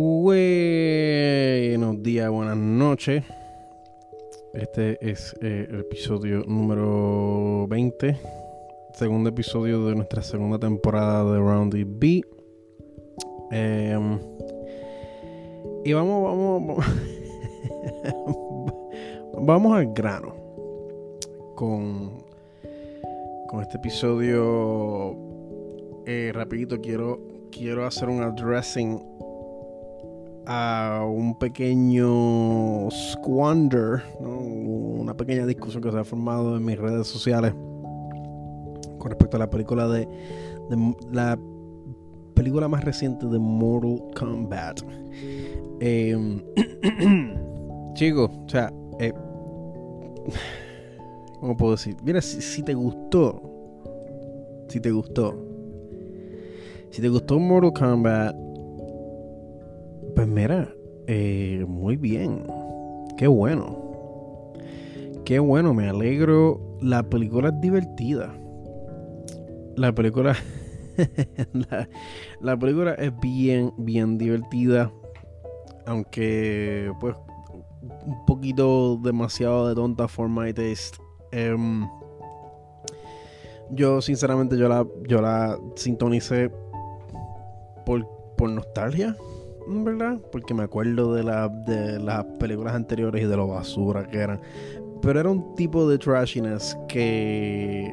Buenos días, buenas noches. Este es eh, el episodio número 20, segundo episodio de nuestra segunda temporada de Roundy B. Em, y vamos, vamos, vamos, vamos al grano con, con este episodio. Eh, rapidito quiero, quiero hacer un addressing a un pequeño squander, una pequeña discusión que se ha formado en mis redes sociales con respecto a la película de, la película más reciente de Mortal Kombat. Eh, chicos, o sea, eh, ¿cómo puedo decir? Mira, si te gustó, si te gustó, si te gustó Mortal Kombat, pues mira, eh, muy bien. Qué bueno. Qué bueno, me alegro. La película es divertida. La película. la, película es bien, bien divertida. Aunque, pues, un poquito demasiado de tonta for my taste. Em, yo, sinceramente, yo la, yo la sintonicé por, por nostalgia ¿verdad? Porque me acuerdo de, la, de las películas anteriores y de lo basura que eran. Pero era un tipo de trashiness que.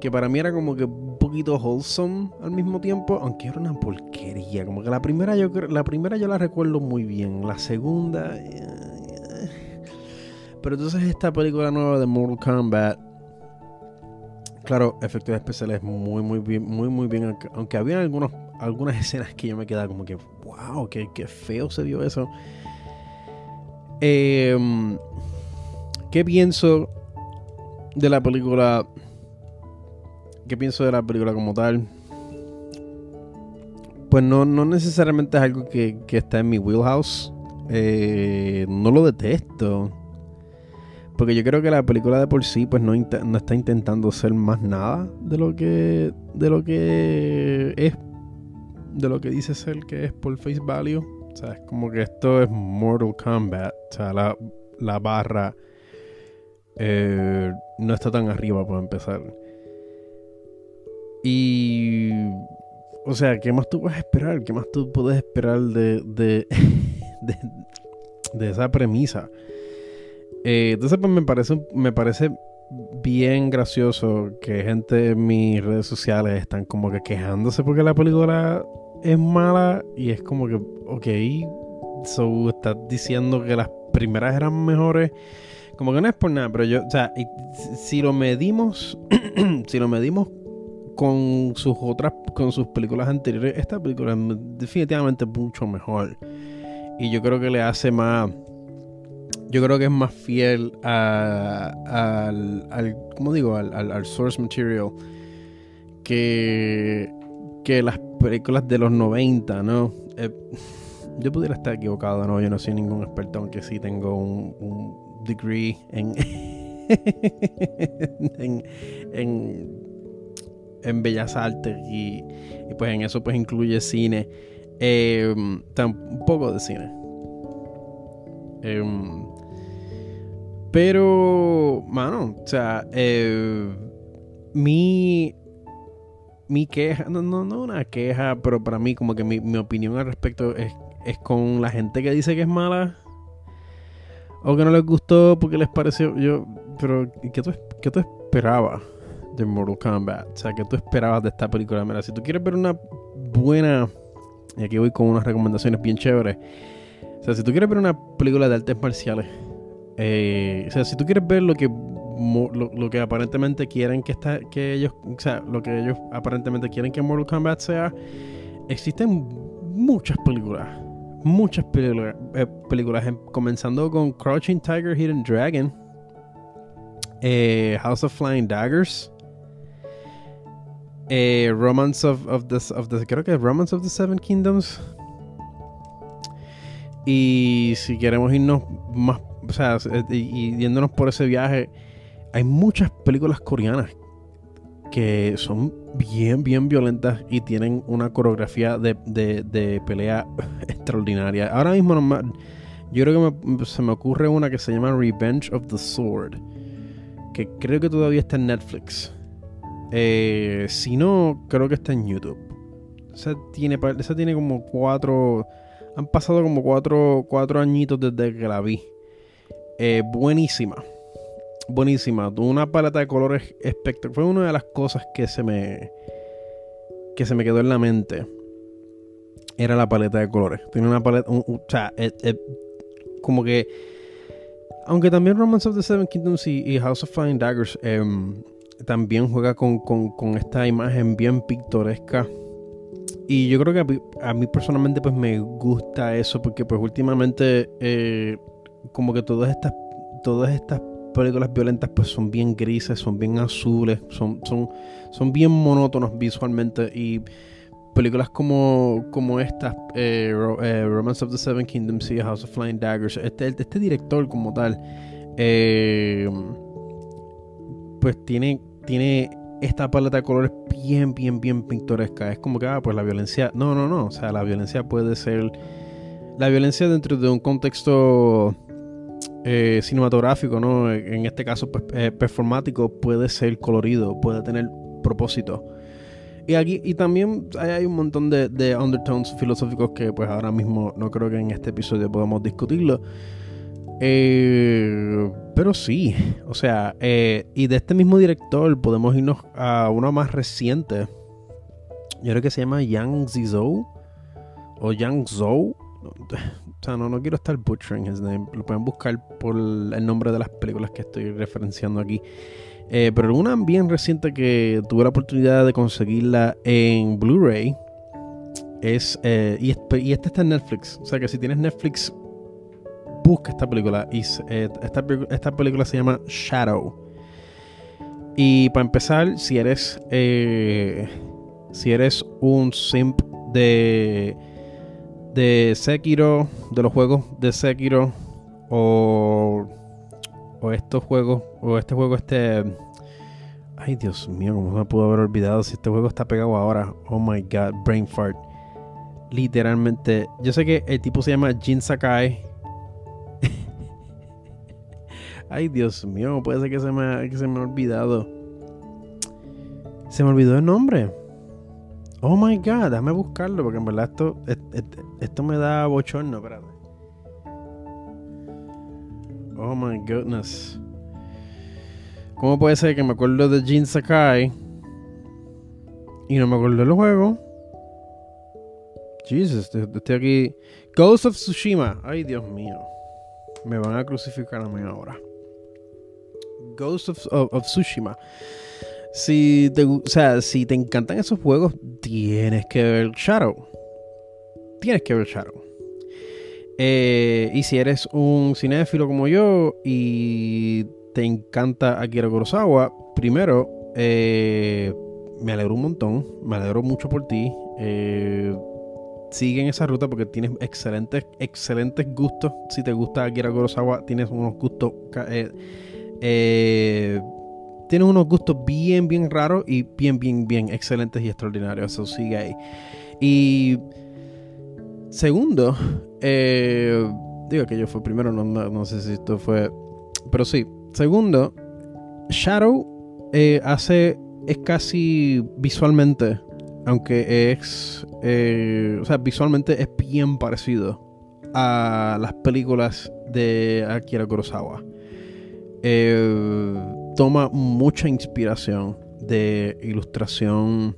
que para mí era como que un poquito wholesome al mismo tiempo, aunque era una porquería. Como que la primera yo, la primera yo la recuerdo muy bien. La segunda. Eh, pero entonces esta película nueva de Mortal Kombat. Claro, efectos especiales muy, muy bien, muy, muy bien. Aunque había algunos algunas escenas que yo me quedaba como que, wow, qué, feo se vio eso. Em, ¿Qué pienso de la película? ¿Qué pienso de la película como tal? Pues no, no necesariamente es algo que, está en mi wheelhouse. Eh, no lo detesto. Porque yo creo que la película de por sí pues no, está intentando ser más nada de lo que de lo que es de lo que dice ser que es por face value. O sea, es como que esto es Mortal Kombat. O sea, la, barra eh, no está tan arriba para empezar. Y. O sea, ¿qué más tú a esperar? ¿Qué más tú puedes esperar de, de, de, esa premisa? Eh, entonces, pues me parece, me parece bien gracioso que gente en mis redes sociales están como que quejándose porque la película es mala y es como que, ok, so estás diciendo que las primeras eran mejores. Como que no es por nada, pero yo, o sea, si lo medimos, si lo medimos con sus otras, con sus películas anteriores, esta película es definitivamente mucho mejor. Y yo creo que le hace más, yo creo que es más fiel a, al, al, ¿cómo digo? Al, al, source material que, que las películas de los 90, ¿no? Eh, yo pudiera estar equivocado, ¿no? Yo no soy ningún experto, aunque sí tengo un, degree en, en, en, Bellas Artes y, pues en eso pues incluye cine. Eh, un poco de cine. Em, pero, mano, o sea, eh, mi mi queja, no, no, no una queja, pero para mí como que mi, opinión al respecto es, es con la gente que dice que es mala o que no les gustó porque les pareció, yo, pero ¿qué tú, qué tú esperabas de Mortal Kombat? O sea, ¿qué tú esperabas de esta película? Mira, si tú quieres ver una buena, y aquí voy con unas recomendaciones bien chéveres, o sea, si tú quieres ver una película de artes marciales, eh, o sea, si tú quieres ver lo que lo, que aparentemente quieren que está, que ellos, o sea, lo que ellos aparentemente quieren que Mortal Kombat sea, existen muchas películas, muchas películas, eh, películas em, comenzando con Crouching Tiger, Hidden Dragon, eh, House of Flying Daggers, Romance of, of, the, of the, creo que Romance of the Seven Kingdoms. Y si queremos irnos más, o sea, y, y yéndonos por ese viaje, hay muchas películas coreanas que son bien, bien violentas y tienen una coreografía de, de, pelea extraordinaria. Ahora mismo yo creo que se me ocurre una que se llama Revenge of the Sword, que creo que todavía está en Netflix. Eh, si no, creo que está en YouTube. Esa tiene, esa tiene como cuatro... Han pasado como cuatro, cuatro añitos desde que la vi. Eh, buenísima buenísima. Una paleta de colores espectacular. Fue una de las cosas que se me. que se me quedó en la mente. Era la paleta de colores. Tiene una paleta. o sea, como que. Aunque también Romance of the Seven Kingdoms y, House of Flying Daggers em, también juega con, esta imagen bien pictoresca. Y yo creo que a, mí personalmente pues me gusta eso porque pues últimamente eh, como que todas estas todas estas películas violentas pues son bien grises, son bien azules, son, son, son bien monótonos visualmente y películas como, como estas, eh, eh, Romance of the Seven Kingdoms y House of Flying Daggers, este, este director como tal, eh, pues tiene, tiene esta paleta de colores bien, bien, bien pintoresca. Es como que, ah, pues la violencia, no, no, no, o sea, la violencia puede ser, la violencia dentro de un contexto eh, cinematográfico, ¿no? En este caso, pues, eh, performático, puede ser colorido, puede tener propósito. Y aquí, y también hay, un montón de, undertones filosóficos que pues ahora mismo no creo que en este episodio podamos discutirlo. Eh, pero sí, o sea, y de este mismo director podemos irnos a uno más reciente. Yo creo que se llama Yang Zizou o Yang Zhou no, no quiero estar butchering his name. Lo pueden buscar por el nombre de las películas que estoy referenciando aquí. Eh, pero una bien reciente que tuve la oportunidad de conseguirla en Blu-ray es. Eh, y, y esta está en Netflix. O sea que si tienes Netflix, busca esta película. Y eh, esta, esta, película se llama Shadow. Y para empezar, si eres. si eres un simp de de Sekiro, de los juegos de Sekiro, o, o estos juegos, o este juego, este. Ay, Dios mío, cómo me pudo haber olvidado si este juego está pegado ahora. Oh my god, brain fart. Literalmente, yo sé que el tipo se llama Jin Sakai. Ay, Dios mío, puede ser que se me, que se me ha olvidado. Se me olvidó el nombre. Oh my god, déjame buscarlo porque en verdad esto, esto, me da bochorno, espérate. Oh my goodness. ¿Cómo puede ser que me acuerdo de Jin Sakai y no me acuerdo del juego? Jesus, estoy aquí. Ghost of Tsushima. Ay, Dios mío. Me van a crucificar a mí ahora. Ghost of, of Tsushima. Si te, o sea, si te encantan esos juegos, tienes que ver Shadow. Tienes que ver Shadow. Eh, y si eres un cinéfilo como yo y te encanta Akira Kurosawa, primero, eh, me alegro un montón, me alegro mucho por ti. Eh, sigue en esa ruta porque tienes excelentes, excelentes gustos. Si te gusta Akira Kurosawa, tienes unos gustos eh, tienes unos gustos bien, bien raros y bien, bien, bien excelentes y extraordinarios. Eso sigue ahí. Y segundo, eh, digo que yo fui primero, no, sé si esto fue. Pero sí, segundo, Shadow eh, hace. Es casi visualmente, aunque es. Eh, o sea, visualmente es bien parecido a las películas de Akira Kurosawa. Eh toma mucha inspiración de ilustración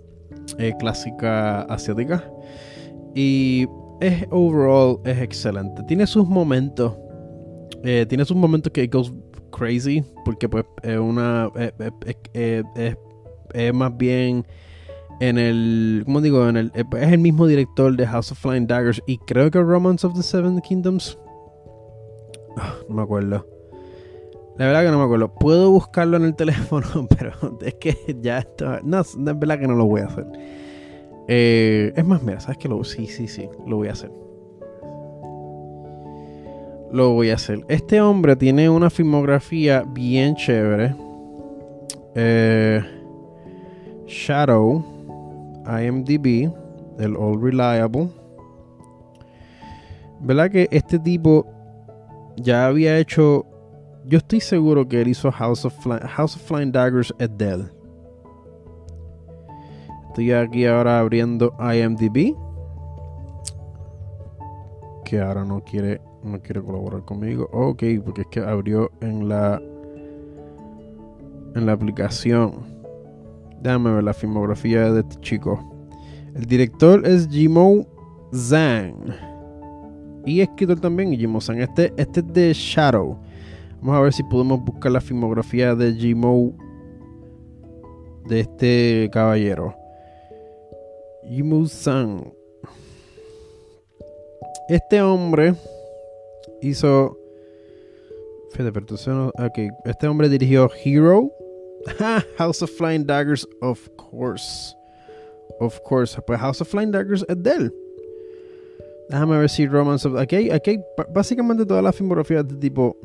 eh, clásica asiática y es overall es excelente. Tiene sus momentos, eh, tiene sus momentos que goes crazy porque pues es una es más bien en el ¿cómo digo? En el es el mismo director de House of Flying Daggers y creo que Romance of the Seven Kingdoms ah, no me acuerdo la verdad que no me acuerdo. Puedo buscarlo en el teléfono, pero es que ya está. No, es verdad que no lo voy a hacer. Eh, es más, mira, ¿sabes qué? Lo, sí, sí, sí, lo voy a hacer. Lo voy a hacer. Este hombre tiene una filmografía bien chévere. Eh, Shadow, IMDb, el All Reliable. ¿Verdad que este tipo ya había hecho... Yo estoy seguro que él hizo House of, House of Flying Daggers at Dell. Estoy aquí ahora abriendo IMDb. Que ahora no quiere, no quiere colaborar conmigo. Ok, porque es que abrió en la en la aplicación. Déjame ver la filmografía de este chico. El director es Jimo Zhang. Y escritor también Jimo Zhang. Este, este es de Shadow. Vamos a ver si podemos buscar la filmografía de Jimo. De este caballero. Jimo Zhang. Este hombre hizo. Fíjate, pero ok. Este hombre dirigió Hero. House of Flying Daggers, of course. Of course. Pues House of Flying Daggers es de él. Déjame ver si Romance of. Aquí aquí básicamente todas las filmografías de tipo.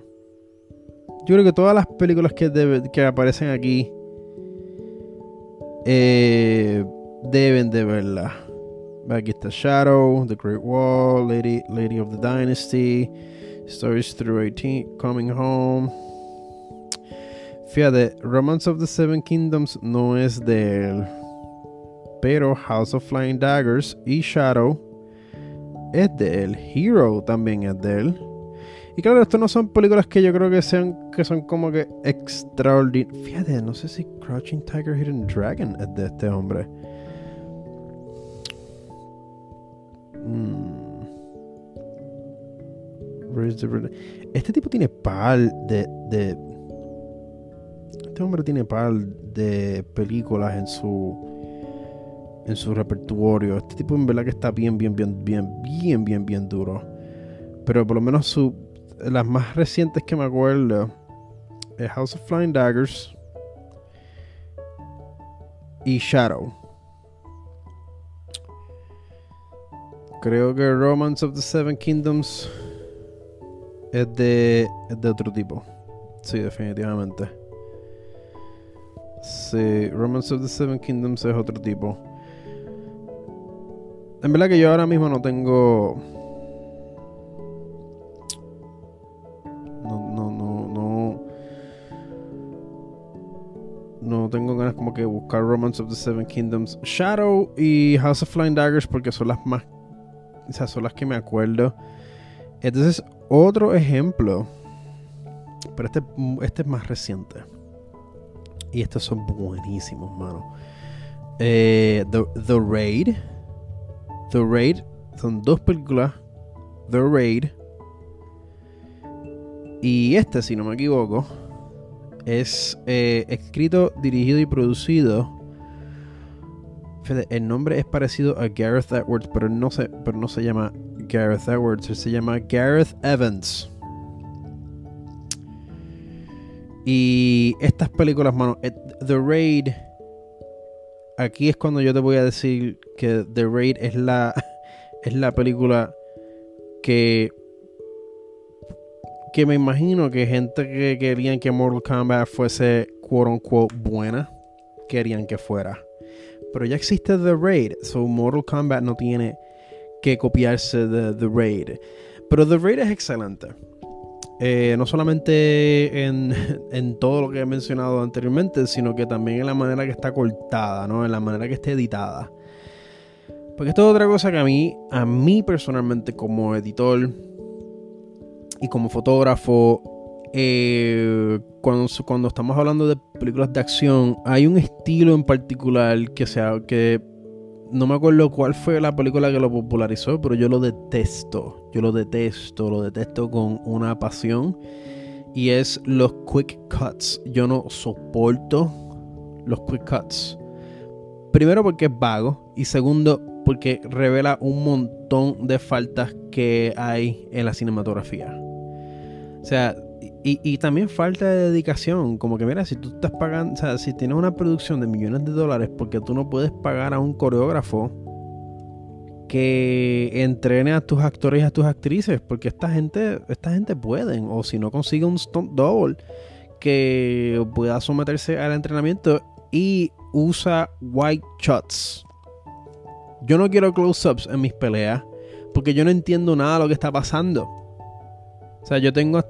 Yo creo que todas las películas que, que aparecen aquí. Eh, deben de verla. Aquí está Shadow, The Great Wall, Lady, Lady of the Dynasty, Stories Through 18, Coming Home. Fíjate, Romance of the Seven Kingdoms no es de él. Pero House of Flying Daggers y Shadow es de él. Hero también es de él. Y claro, esto no son películas que yo creo que sean que son como que extraordinarias. Fíjate, no sé si Crouching Tiger, Hidden Dragon es de este hombre. Hmm. Este tipo tiene pal de, de este hombre tiene par de películas en su en su repertorio. Este tipo en verdad que está bien, bien, bien, bien, bien, bien, bien duro. Pero por lo menos su, las más recientes que me acuerdo es House of Flying Daggers y Shadow. Creo que Romance of the Seven Kingdoms es de, de otro tipo. Sí, definitivamente. Sí, Romance of the Seven Kingdoms es otro tipo. En verdad que yo ahora mismo no tengo. Tengo ganas como que buscar Romance of the Seven Kingdoms. Shadow y House of Flying Daggers porque son las más. O sea, son las que me acuerdo. Entonces, otro ejemplo. Pero este, este es más reciente. Y estos son buenísimos, mano. Eh, The, Raid. The Raid. Son dos películas. The Raid. Y este, si no me equivoco, es eh, escrito, dirigido y producido. el nombre es parecido a Gareth Edwards, pero no se, pero no se llama Gareth Edwards, se llama Gareth Evans. Y estas películas, mano, eh, The Raid. Aquí es cuando yo te voy a decir que The Raid es la, es la película que. Que me imagino que gente que querían que Mortal Kombat fuese quote unquote buena, querían que fuera. Pero ya existe The Raid, so Mortal Kombat no tiene que copiarse de The Raid. Pero The Raid es excelente. Eh, no solamente en, todo lo que he mencionado anteriormente, sino que también en la manera que está cortada, ¿no? En la manera que está editada. Porque esto es otra cosa que a mí, a mí personalmente como editor y como fotógrafo, eh, cuando, cuando estamos hablando de películas de acción, hay un estilo en particular que, sea, que no me acuerdo cuál fue la película que lo popularizó, pero yo lo detesto. Yo lo detesto, lo detesto con una pasión. Y es los quick cuts. Yo no soporto los quick cuts. Primero porque es vago. Y segundo porque revela un montón de faltas que hay en la cinematografía. O sea, y, también falta de dedicación. Como que, mira, si tú estás pagando, o sea, si tienes una producción de millones de dólares, porque tú no puedes pagar a un coreógrafo que entrene a tus actores y a tus actrices, porque esta gente, esta gente pueden, o si no consigue un stunt double que pueda someterse al entrenamiento y usa white shots. Yo no quiero close-ups en mis peleas porque yo no entiendo nada de lo que está pasando. O sea, yo tengo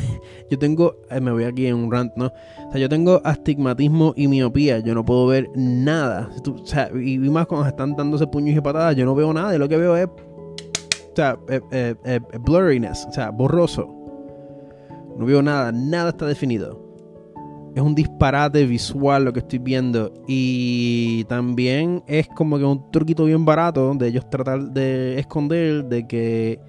yo tengo eh, me voy aquí en un rant, ¿no? O sea, yo tengo astigmatismo y miopía, yo no puedo ver nada. O sea, y más cuando están dándose puños y patadas, yo no veo nada y lo que veo es o sea, eh, eh, blurriness, o sea, borroso. No veo nada, nada está definido. Es un disparate visual lo que estoy viendo. Y también es como que un truquito bien barato de ellos tratar de esconder de que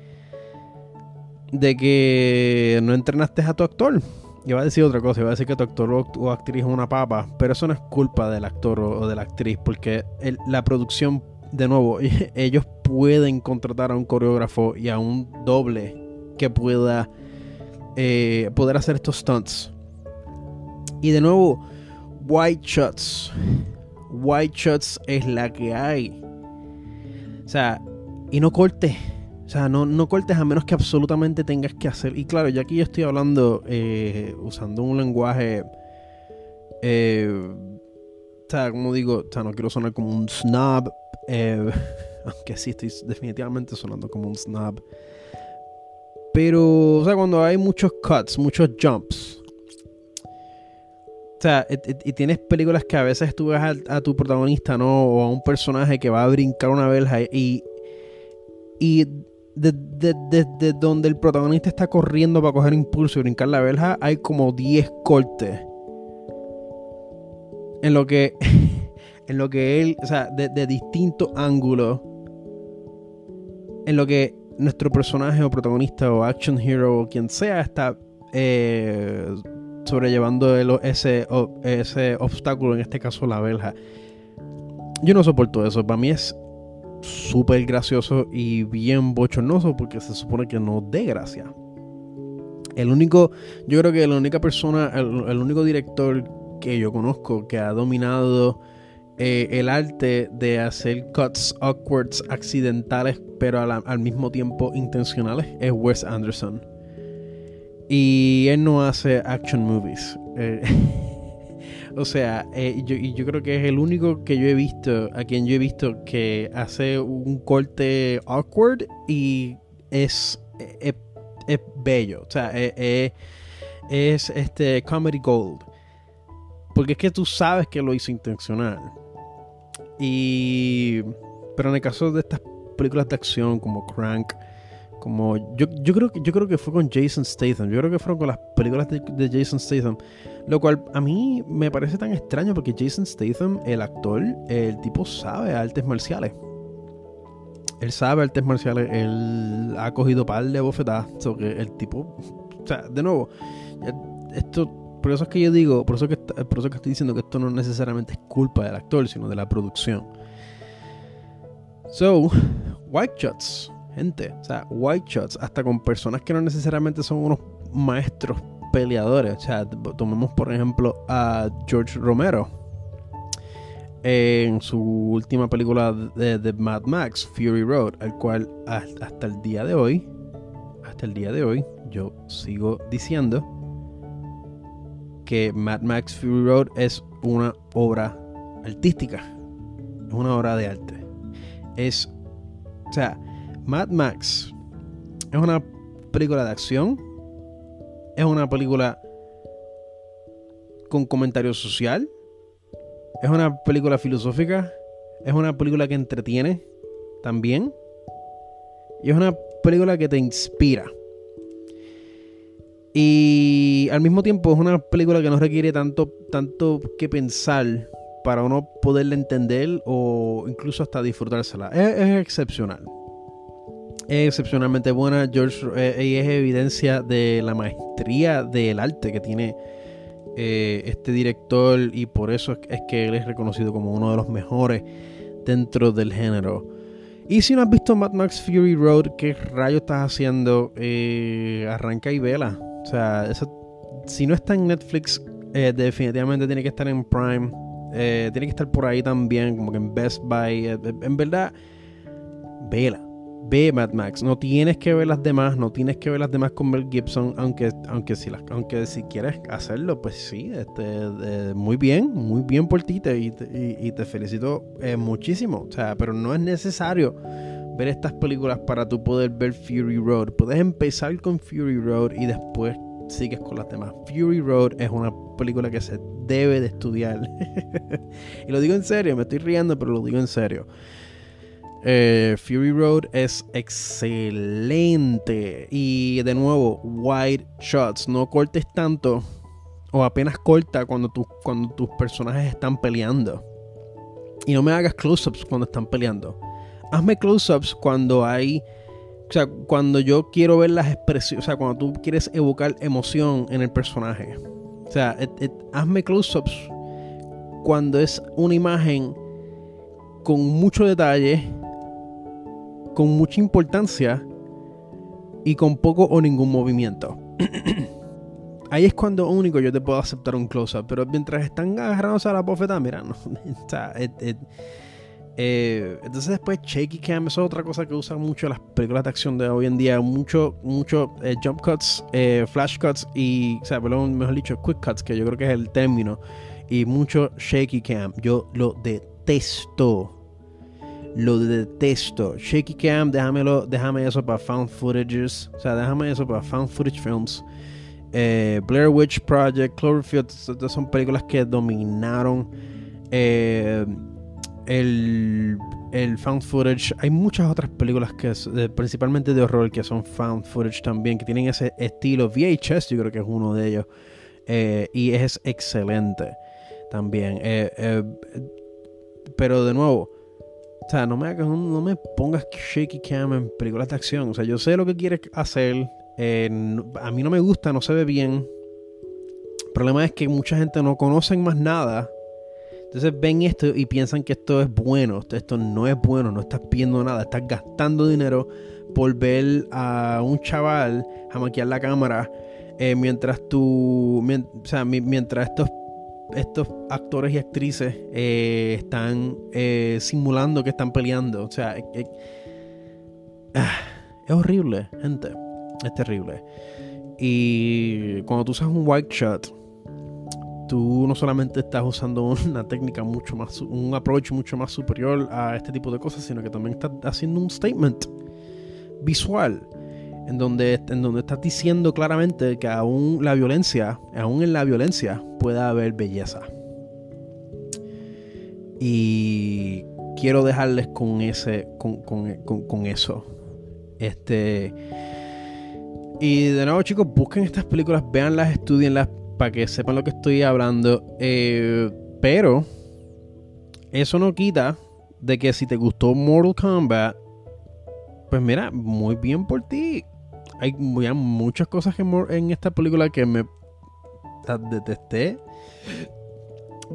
de que no entrenaste a tu actor. Iba a decir otra cosa, iba a decir que tu actor o, actriz es una papa, pero eso no es culpa del actor o, de la actriz, porque la producción, de nuevo, ellos pueden contratar a un coreógrafo y a un doble que pueda eh, poder hacer estos stunts. Y de nuevo, white shots. White shots es la que hay. O sea, y no corte o sea, no, no cortes a menos que absolutamente tengas que hacer. Y claro, ya aquí yo estoy hablando eh, usando un lenguaje. Eh, o sea, como digo, o sea, no quiero sonar como un snob. Eh, aunque sí estoy definitivamente sonando como un snob. Pero, o sea, cuando hay muchos cuts, muchos jumps. O sea, y, tienes películas que a veces tú ves a, tu protagonista, ¿no? O a un personaje que va a brincar una verja y. Y desde donde el protagonista está corriendo para coger impulso y brincar la verja, hay como 10 cortes. En lo que. En lo que él. O sea, de, distintos ángulos. En lo que nuestro personaje o protagonista o action hero o quien sea está eh, sobrellevando ese, ese obstáculo, en este caso la verja. Yo no soporto eso. Para mí es súper gracioso y bien bochornoso porque se supone que no dé gracia. El único, yo creo que la única persona, el, único director que yo conozco que ha dominado eh, el arte de hacer cuts awkwards accidentales pero al, mismo tiempo intencionales es Wes Anderson. Y él no hace action movies. Eh, O sea, eh, yo, yo creo que es el único que yo he visto, a quien yo he visto que hace un corte awkward y es, es, bello. O sea, es, es este comedy gold. Porque es que tú sabes que lo hizo intencional. Y. Pero en el caso de estas películas de acción como Crank, como. Yo, yo, creo, que, yo creo que fue con Jason Statham. Yo creo que fueron con las películas de Jason Statham. Lo cual a mí me parece tan extraño porque Jason Statham, el actor, el tipo sabe artes marciales. Él sabe artes marciales, él ha cogido par de bofetadas. que el tipo, o sea, de nuevo, esto, por eso es que yo digo, por eso, que, por eso que estoy diciendo que esto no necesariamente es culpa del actor, sino de la producción. So, white shots, gente, o sea, white shots, hasta con personas que no necesariamente son unos maestros peleadores. O sea, tomemos por ejemplo a George Romero. En su última película de, Mad Max, Fury Road, al cual hasta el día de hoy, hasta el día de hoy, yo sigo diciendo que Mad Max Fury Road es una obra artística, es una obra de arte. Es, o sea, Mad Max es una película de acción es una película con comentario social. Es una película filosófica. Es una película que entretiene también. Y es una película que te inspira. Y al mismo tiempo es una película que no requiere tanto, tanto que pensar para uno poderla entender o incluso hasta disfrutársela. es excepcional es excepcionalmente buena. George eh, es evidencia de la maestría del arte que tiene eh, este director y por eso es, que él es reconocido como uno de los mejores dentro del género. Y si no has visto Mad Max Fury Road, ¿qué rayo estás haciendo? Eh, arranca y vela. O sea, si no está en Netflix, definitivamente tiene que estar en Prime. tiene que estar por ahí también, como que en Best Buy. en verdad, vela ve Mad Max. No tienes que ver las demás, no tienes que ver las demás con Mel Gibson, aunque, aunque, si, las, aunque si quieres hacerlo, pues sí, este, muy bien, muy bien por ti y, te, felicito eh, muchísimo. O sea, pero no es necesario ver estas películas para tú poder ver Fury Road. Puedes empezar con Fury Road y después sigues con las demás. Fury Road es una película que se debe de estudiar. y lo digo en serio, me estoy riendo, pero lo digo en serio. Eh, Fury Road es excelente. Y de nuevo, wide shots. No cortes tanto. O apenas corta cuando, cuando tus personajes están peleando. Y no me hagas close-ups cuando están peleando. Hazme close-ups cuando hay. O sea, cuando yo quiero ver las expresiones. O sea, cuando tú quieres evocar emoción en el personaje. O sea, hazme close-ups cuando es una imagen con mucho detalle con mucha importancia y con poco o ningún movimiento. Ahí es cuando único yo te puedo aceptar un close-up. Pero mientras están agarrándose a la bofeta, mira, no. Eh, entonces después shaky cam es otra cosa que usan mucho las películas de acción de hoy en día. Mucho, mucho eh, jump cuts, eh, flash cuts y, o sea, mejor dicho, quick cuts, que yo creo que es el término. Y mucho shaky cam. Yo lo detesto lo detesto. Shaky Cam, déjamelo, déjame eso para found footages. O sea, déjame eso para found footage films. Eh, Blair Witch Project, Cloverfield, son películas que dominaron eh, el, el, found footage. Hay muchas otras películas que principalmente de horror que son found footage también, que tienen ese estilo. VHS, yo creo que es uno de ellos. Eh, y es excelente también. pero de nuevo, o sea, no me, no me pongas shaky cam en películas de acción. O sea, yo sé lo que quieres hacer. a mí no me gusta, no se ve bien. El problema es que mucha gente no conoce más nada. Entonces ven esto y piensan que esto es bueno. Esto no es bueno, no estás pidiendo nada. Estás gastando dinero por ver a un chaval a maquillar la cámara eh, mientras tú. o sea, mientras estos estos actores y actrices eh, están eh, simulando que están peleando. O sea, ah, es horrible, gente. Es terrible. Y cuando tú usas un white shot, tú no solamente estás usando una técnica mucho más, un approach mucho más superior a este tipo de cosas, sino que también estás haciendo un statement visual en donde, en donde estás diciendo claramente que aún la violencia, aún en la violencia, puede haber belleza. Y quiero dejarles con ese, con, eso. Este. Y de nuevo, chicos, busquen estas películas, véanlas, estudienlas para que sepan lo que estoy hablando. Eh, pero eso no quita de que si te gustó Mortal Kombat, pues mira, muy bien por ti hay muchas cosas en esta película que me detesté.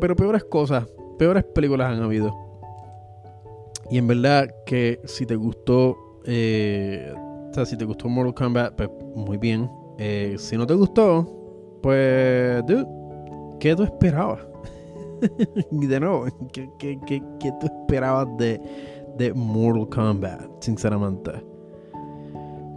Pero peores cosas, peores películas han habido. Y en verdad que si te gustó, eh, si te gustó Mortal Kombat, pues muy bien. Eh, si no te gustó, pues, dude, ¿qué tú esperabas? y de nuevo, ¿qué, qué, qué, qué tú esperabas de, de Mortal Kombat, sinceramente?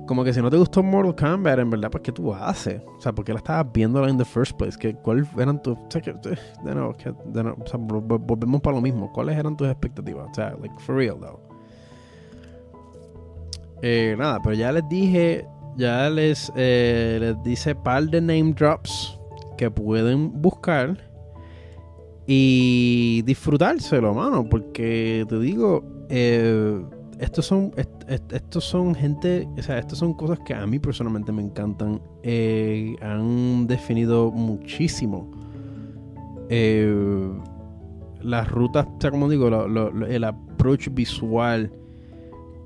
Como que si no te gustó Mortal Kombat, en verdad, pues ¿qué tú haces? O sea, ¿por qué la estabas viendo in the first place? ¿Qué, ¿Cuáles eran tus... O sea, que, de nuevo, que, de nuevo, o sea, volvemos para lo mismo. ¿Cuáles eran tus expectativas? O sea, like, for real, though. Eh, nada, pero ya les dije, ya les, eh, les dice par de name drops que pueden buscar y disfrutárselo, mano, porque te digo, eh, estos son, estos son gente, o sea, estas son cosas que a mí personalmente me encantan. Eh, han definido muchísimo eh, las rutas, o como digo, el approach visual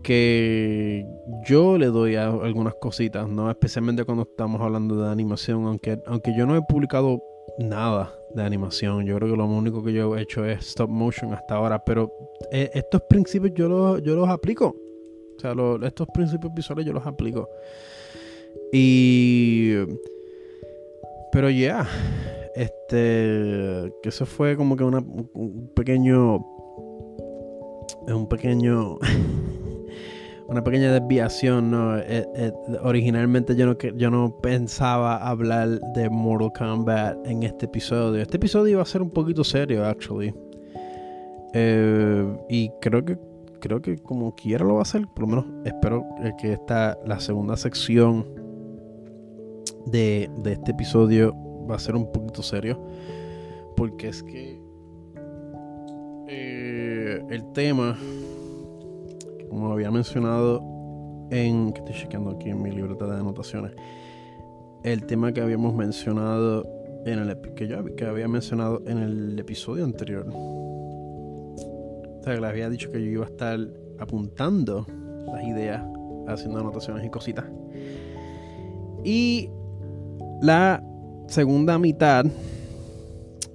que yo le doy a algunas cositas, ¿no? Especialmente cuando estamos hablando de animación, aunque, aunque yo no he publicado nada de animación. Yo creo que lo único que yo he hecho es stop motion hasta ahora. Pero eh, estos principios yo los, yo los aplico. O sea, estos principios visuales yo los aplico. Y. Pero ya. este. Que eso fue como que una, un pequeño. Un pequeño. una pequeña desviación, ¿no? Eh, eh, originalmente yo no, yo no pensaba hablar de Mortal Kombat en este episodio. Este episodio iba a ser un poquito serio, actually. Eh, y creo que creo que como quiera lo va a hacer. Por lo menos espero que esta la segunda sección de, de este episodio va a ser un poquito serio. Porque es que el tema como había mencionado en. que estoy chequeando aquí en mi libreta de anotaciones. El tema que habíamos mencionado en el que yo que había mencionado en el episodio anterior. O sea, que les había dicho que yo iba a estar apuntando las ideas, haciendo anotaciones y cositas. Y la segunda mitad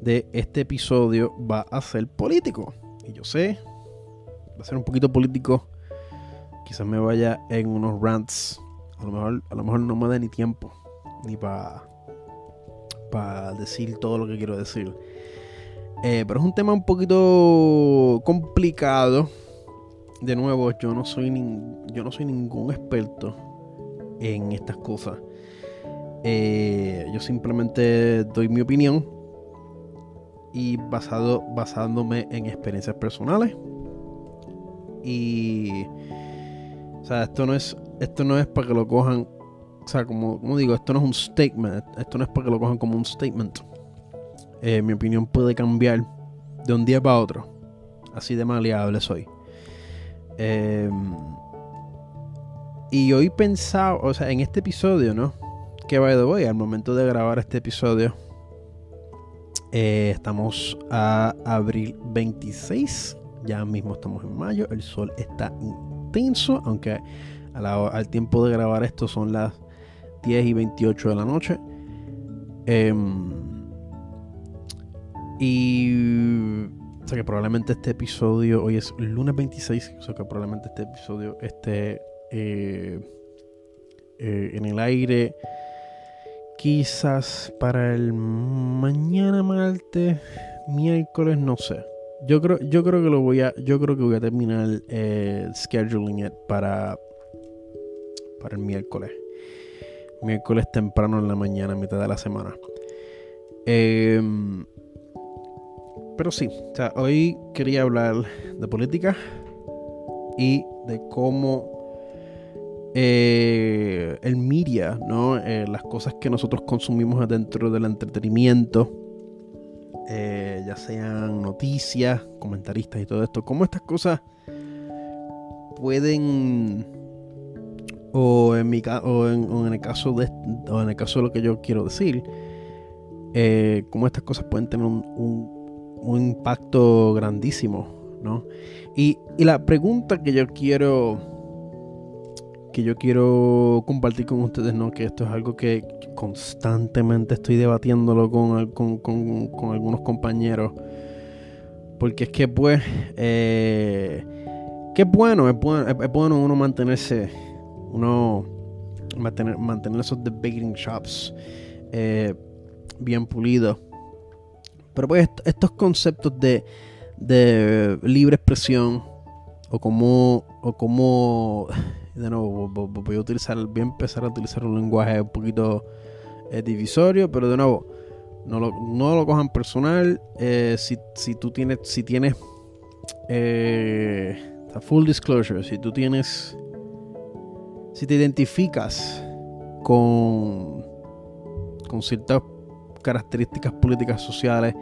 de este episodio va a ser político. Y yo sé, va a ser un poquito político quizás me vaya en unos rants. A lo mejor, a lo mejor no me da ni tiempo ni para para decir todo lo que quiero decir. Eh, pero es un tema un poquito complicado. De nuevo, yo no soy yo no soy ningún experto en estas cosas. Eh, yo simplemente doy mi opinión y basado basándome en experiencias personales y o sea, esto no es, esto no es para que lo cojan, o sea, como, digo, esto no es un statement, esto no es para que lo cojan como un statement. Eh, mi opinión puede cambiar de un día para otro. Así de maleable soy. Eh, y hoy pensaba, o sea, en este episodio, ¿no? Que by the way, al momento de grabar este episodio, eh, estamos a abril 26. Ya mismo estamos en mayo. El sol está aunque al tiempo de grabar esto son las 10 y 28 de la noche. Em, y o sea que probablemente este episodio, hoy es lunes 26, o sea que probablemente este episodio esté eh, eh, en el aire quizás para el mañana martes, miércoles, no sé. Yo creo, yo creo que lo voy a. Yo creo que voy a terminar eh, scheduling it para. Para el miércoles. Miércoles temprano en la mañana, mitad de la semana. Em, pero sí, o sea, hoy quería hablar de política y de cómo eh, el media, ¿no? Eh, las cosas que nosotros consumimos dentro del entretenimiento eh, ya sean noticias, comentaristas y todo esto, cómo estas cosas pueden o en mi o en, el caso de o en el caso de lo que yo quiero decir eh, cómo estas cosas pueden tener un, un, impacto grandísimo ¿no? y, y la pregunta que yo quiero que yo quiero compartir con ustedes, ¿no? Que esto es algo que constantemente estoy debatiéndolo con, con, algunos compañeros. Porque es que, pues, eh, que bueno, es bueno, es, bueno uno mantenerse, uno mantener, mantener esos debating shops eh, bien pulidos. Pero pues estos conceptos de, de libre expresión o como, o como de nuevo, voy a utilizar, voy a empezar a utilizar un lenguaje un poquito eh, divisorio, pero de nuevo, no lo, no lo cojan personal. Eh, si, si, tú tienes, si tienes eh, full disclosure, si tú tienes, si te identificas con, con ciertas características políticas sociales,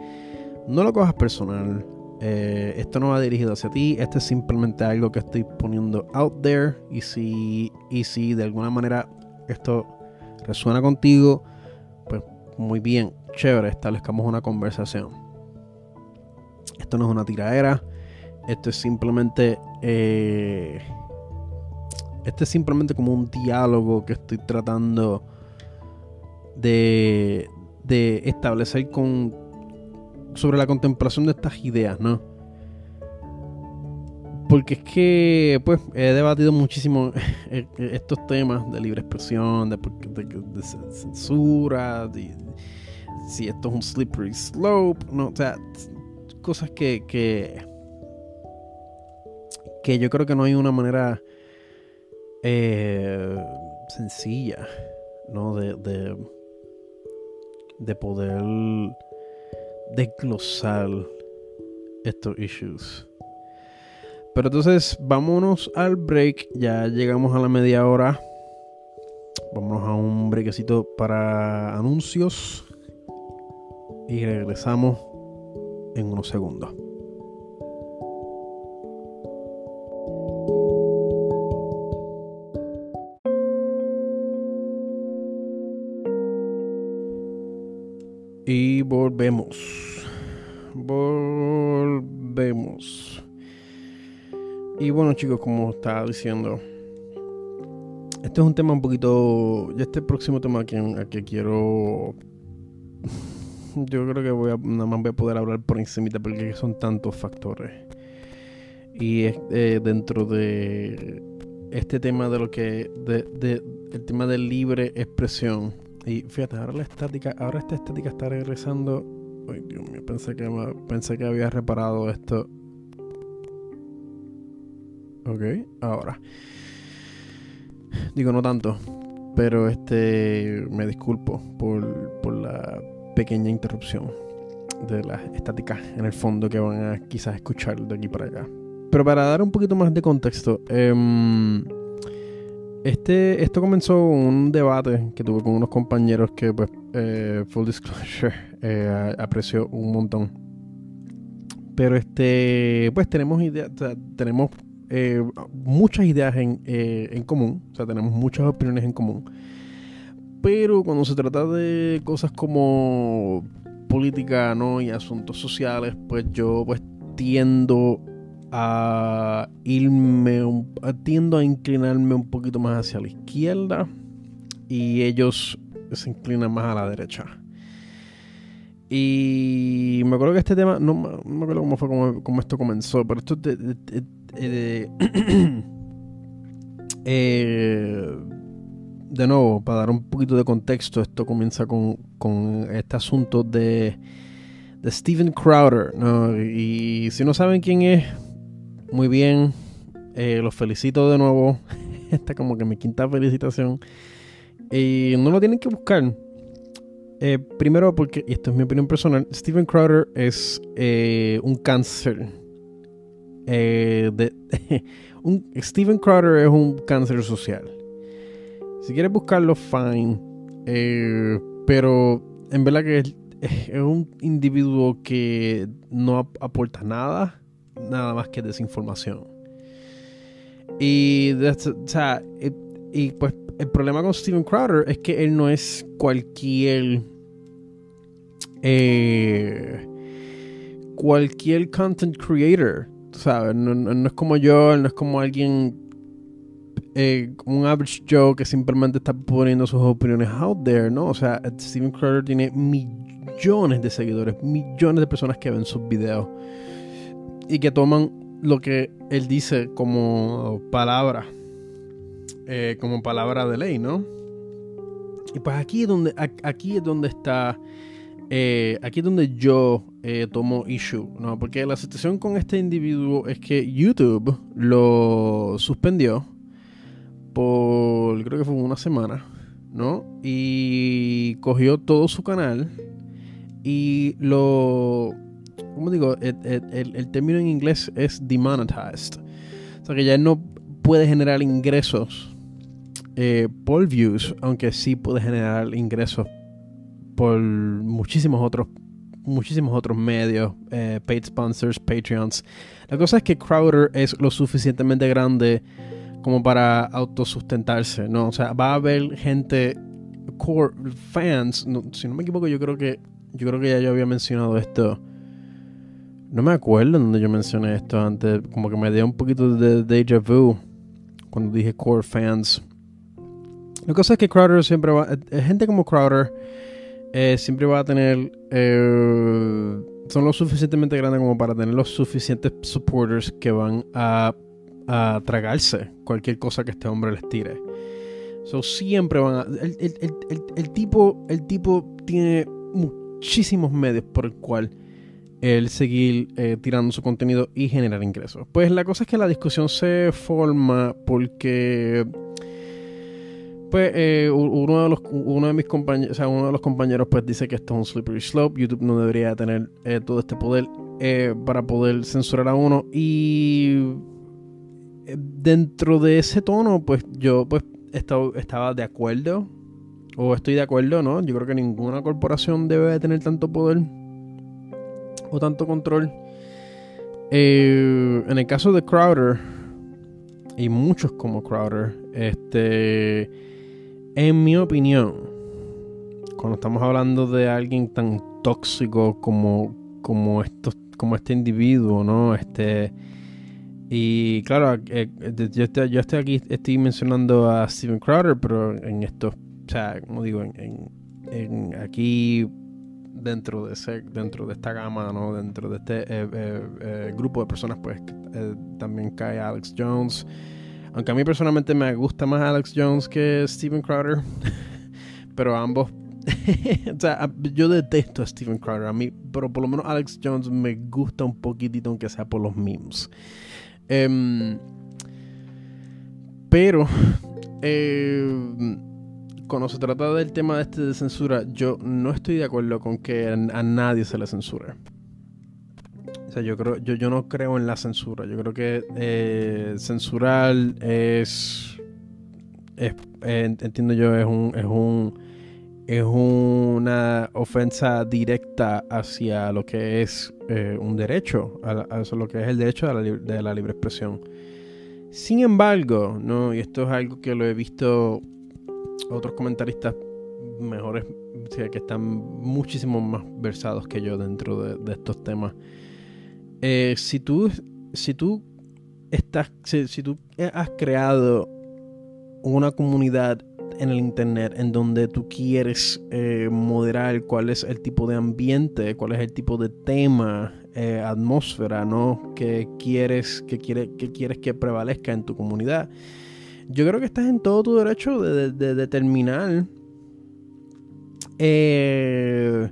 no lo cojas personal. Eh, esto no va dirigido hacia ti, esto es simplemente algo que estoy poniendo out there. Y si, y si de alguna manera esto resuena contigo, muy bien, chévere, establezcamos una conversación. Esto no es una tiradera, esto es simplemente. Eh, este es simplemente como un diálogo que estoy tratando de, de establecer con, sobre la contemplación de estas ideas, ¿no? Porque es que, pues, he debatido muchísimo e-, estos temas de libre expresión, de, censura, de, si esto es un slippery slope, no, o sea, cosas que, que, que yo creo que no hay una manera eh, sencilla, ¿no? De, de, de poder desglosar estos issues. Pero entonces, vámonos al break. Ya llegamos a la media hora. Vámonos a un brequecito para anuncios. Y regresamos en unos segundos. Y volvemos. Volvemos. Y bueno chicos, como estaba diciendo, este es un tema un poquito... Ya este próximo tema que, que quiero... Yo creo que voy a, nada más voy a poder hablar por encima porque son tantos factores. Y eh, dentro de este tema de lo que... De, el tema de libre expresión y fíjate, ahora la estática, ahora esta estática está regresando. Ay, Dios mío, pensé que, pensé que había reparado esto. Ok, ahora. Digo, no tanto. Pero este. Me disculpo por, por la pequeña interrupción de la estática en el fondo que van a quizás escuchar de aquí para acá. Pero para dar un poquito más de contexto, eh, este, esto comenzó un debate que tuve con unos compañeros que, pues, eh, full disclosure, eh, aprecio un montón. Pero este, pues tenemos ideas, tenemos eh, muchas ideas en, en común, o sea, tenemos muchas opiniones en común. Pero cuando se trata de cosas como política, ¿no? Y asuntos sociales, pues yo pues tiendo a irme, tiendo a inclinarme un poquito más hacia la izquierda y ellos se inclinan más a la derecha. Y me acuerdo que este tema, no, me acuerdo cómo fue cómo, esto comenzó, pero esto de, eh, de, nuevo, para dar un poquito de contexto, esto comienza con, con este asunto de, de Steven Crowder. Y si no saben quién es, muy bien. Eh, los felicito de nuevo. Esta como que mi quinta felicitación. Y no lo tienen que buscar. Eh, primero porque, y esto es mi opinión personal, Steven Crowder es eh, un cáncer. un, Steven Crowder es un cáncer social. Si quieres buscarlo, fine. pero en verdad que es, un individuo que no aporta nada nada más que desinformación. Y, y, pues el problema con Steven Crowder es que él no es cualquier eh, cualquier content creator, ¿sabes? No, es como yo, no es como alguien eh, un average Joe que simplemente está poniendo sus opiniones out there, ¿no? O sea, Steven Crowder tiene millones de seguidores, millones de personas que ven sus videos y que toman lo que él dice como palabra, eh, como palabra de ley, ¿no? Y pues aquí es donde, aquí es donde está, eh, aquí es donde yo eh, tomo issue, ¿no? Porque la situación con este individuo es que YouTube lo suspendió por, creo que fue una semana, ¿no? Y cogió todo su canal y lo ¿cómo digo? El, término en inglés es demonetized. O sea que ya no puede generar ingresos eh, por views, aunque sí puede generar ingresos por muchísimos otros muchísimos otros medios, eh, paid sponsors, Patreons. La cosa es que Crowder es lo suficientemente grande como para autosustentarse, ¿no? O sea, va a haber gente core fans, si no me equivoco, yo creo que yo creo que ya yo había mencionado esto no me acuerdo donde yo mencioné esto antes. Como que me dio un poquito de déjà vu cuando dije core fans. La cosa es que Crowder siempre va. Gente como Crowder eh, siempre va a tener. Eh, son lo suficientemente grandes como para tener los suficientes supporters que van a, a tragarse cualquier cosa que este hombre les tire. So, siempre van a. El, el, el, el, tipo, el tipo tiene muchísimos medios por el cual el seguir eh, tirando su contenido y generar ingresos. Pues la cosa es que la discusión se forma porque pues eh, uno de los uno de mis compañeros, o sea, uno de los compañeros pues dice que esto es un slippery slope, YouTube no debería tener eh, todo este poder para poder censurar a uno y dentro de ese tono pues yo pues estaba de acuerdo o estoy de acuerdo, ¿no? Yo creo que ninguna corporación debe de tener tanto poder o tanto control. Eh, en el caso de Crowder, y muchos como Crowder, este, en mi opinión, cuando estamos hablando de alguien tan tóxico como, como, estos, como este individuo, ¿no? Este, y claro, eh, yo, estoy, yo estoy aquí, estoy mencionando a Steven Crowder, pero en estos, o sea, como digo, en, en aquí dentro de ese, dentro de esta gama, ¿no? Dentro de este eh, eh, eh, grupo de personas, pues también cae Alex Jones. Aunque a mí personalmente me gusta más Alex Jones que Steven Crowder. pero ambos. o sea, yo detesto a Steven Crowder. A mí, pero por lo menos Alex Jones me gusta un poquitito, aunque sea por los memes. Em, pero. Eh, cuando se trata del tema de este de censura, yo no estoy de acuerdo con que a, nadie se le censure. Yo creo, yo, yo no creo en la censura. Yo creo que eh, censurar es, eh, entiendo yo, es un, es un es una ofensa directa hacia lo que es eh, un derecho, a, lo que es el derecho de la, de la libre expresión. Sin embargo, no, y esto es algo que lo he visto otros comentaristas mejores, que están muchísimo más versados que yo dentro de, estos temas. Eh, si tú, si tú estás, si, tú has creado una comunidad en el internet en donde tú quieres eh, moderar cuál es el tipo de ambiente, cuál es el tipo de tema, eh, atmósfera, ¿no? Que quieres, que, quiere, que quieres que prevalezca en tu comunidad yo creo que estás en todo tu derecho de, determinar qué,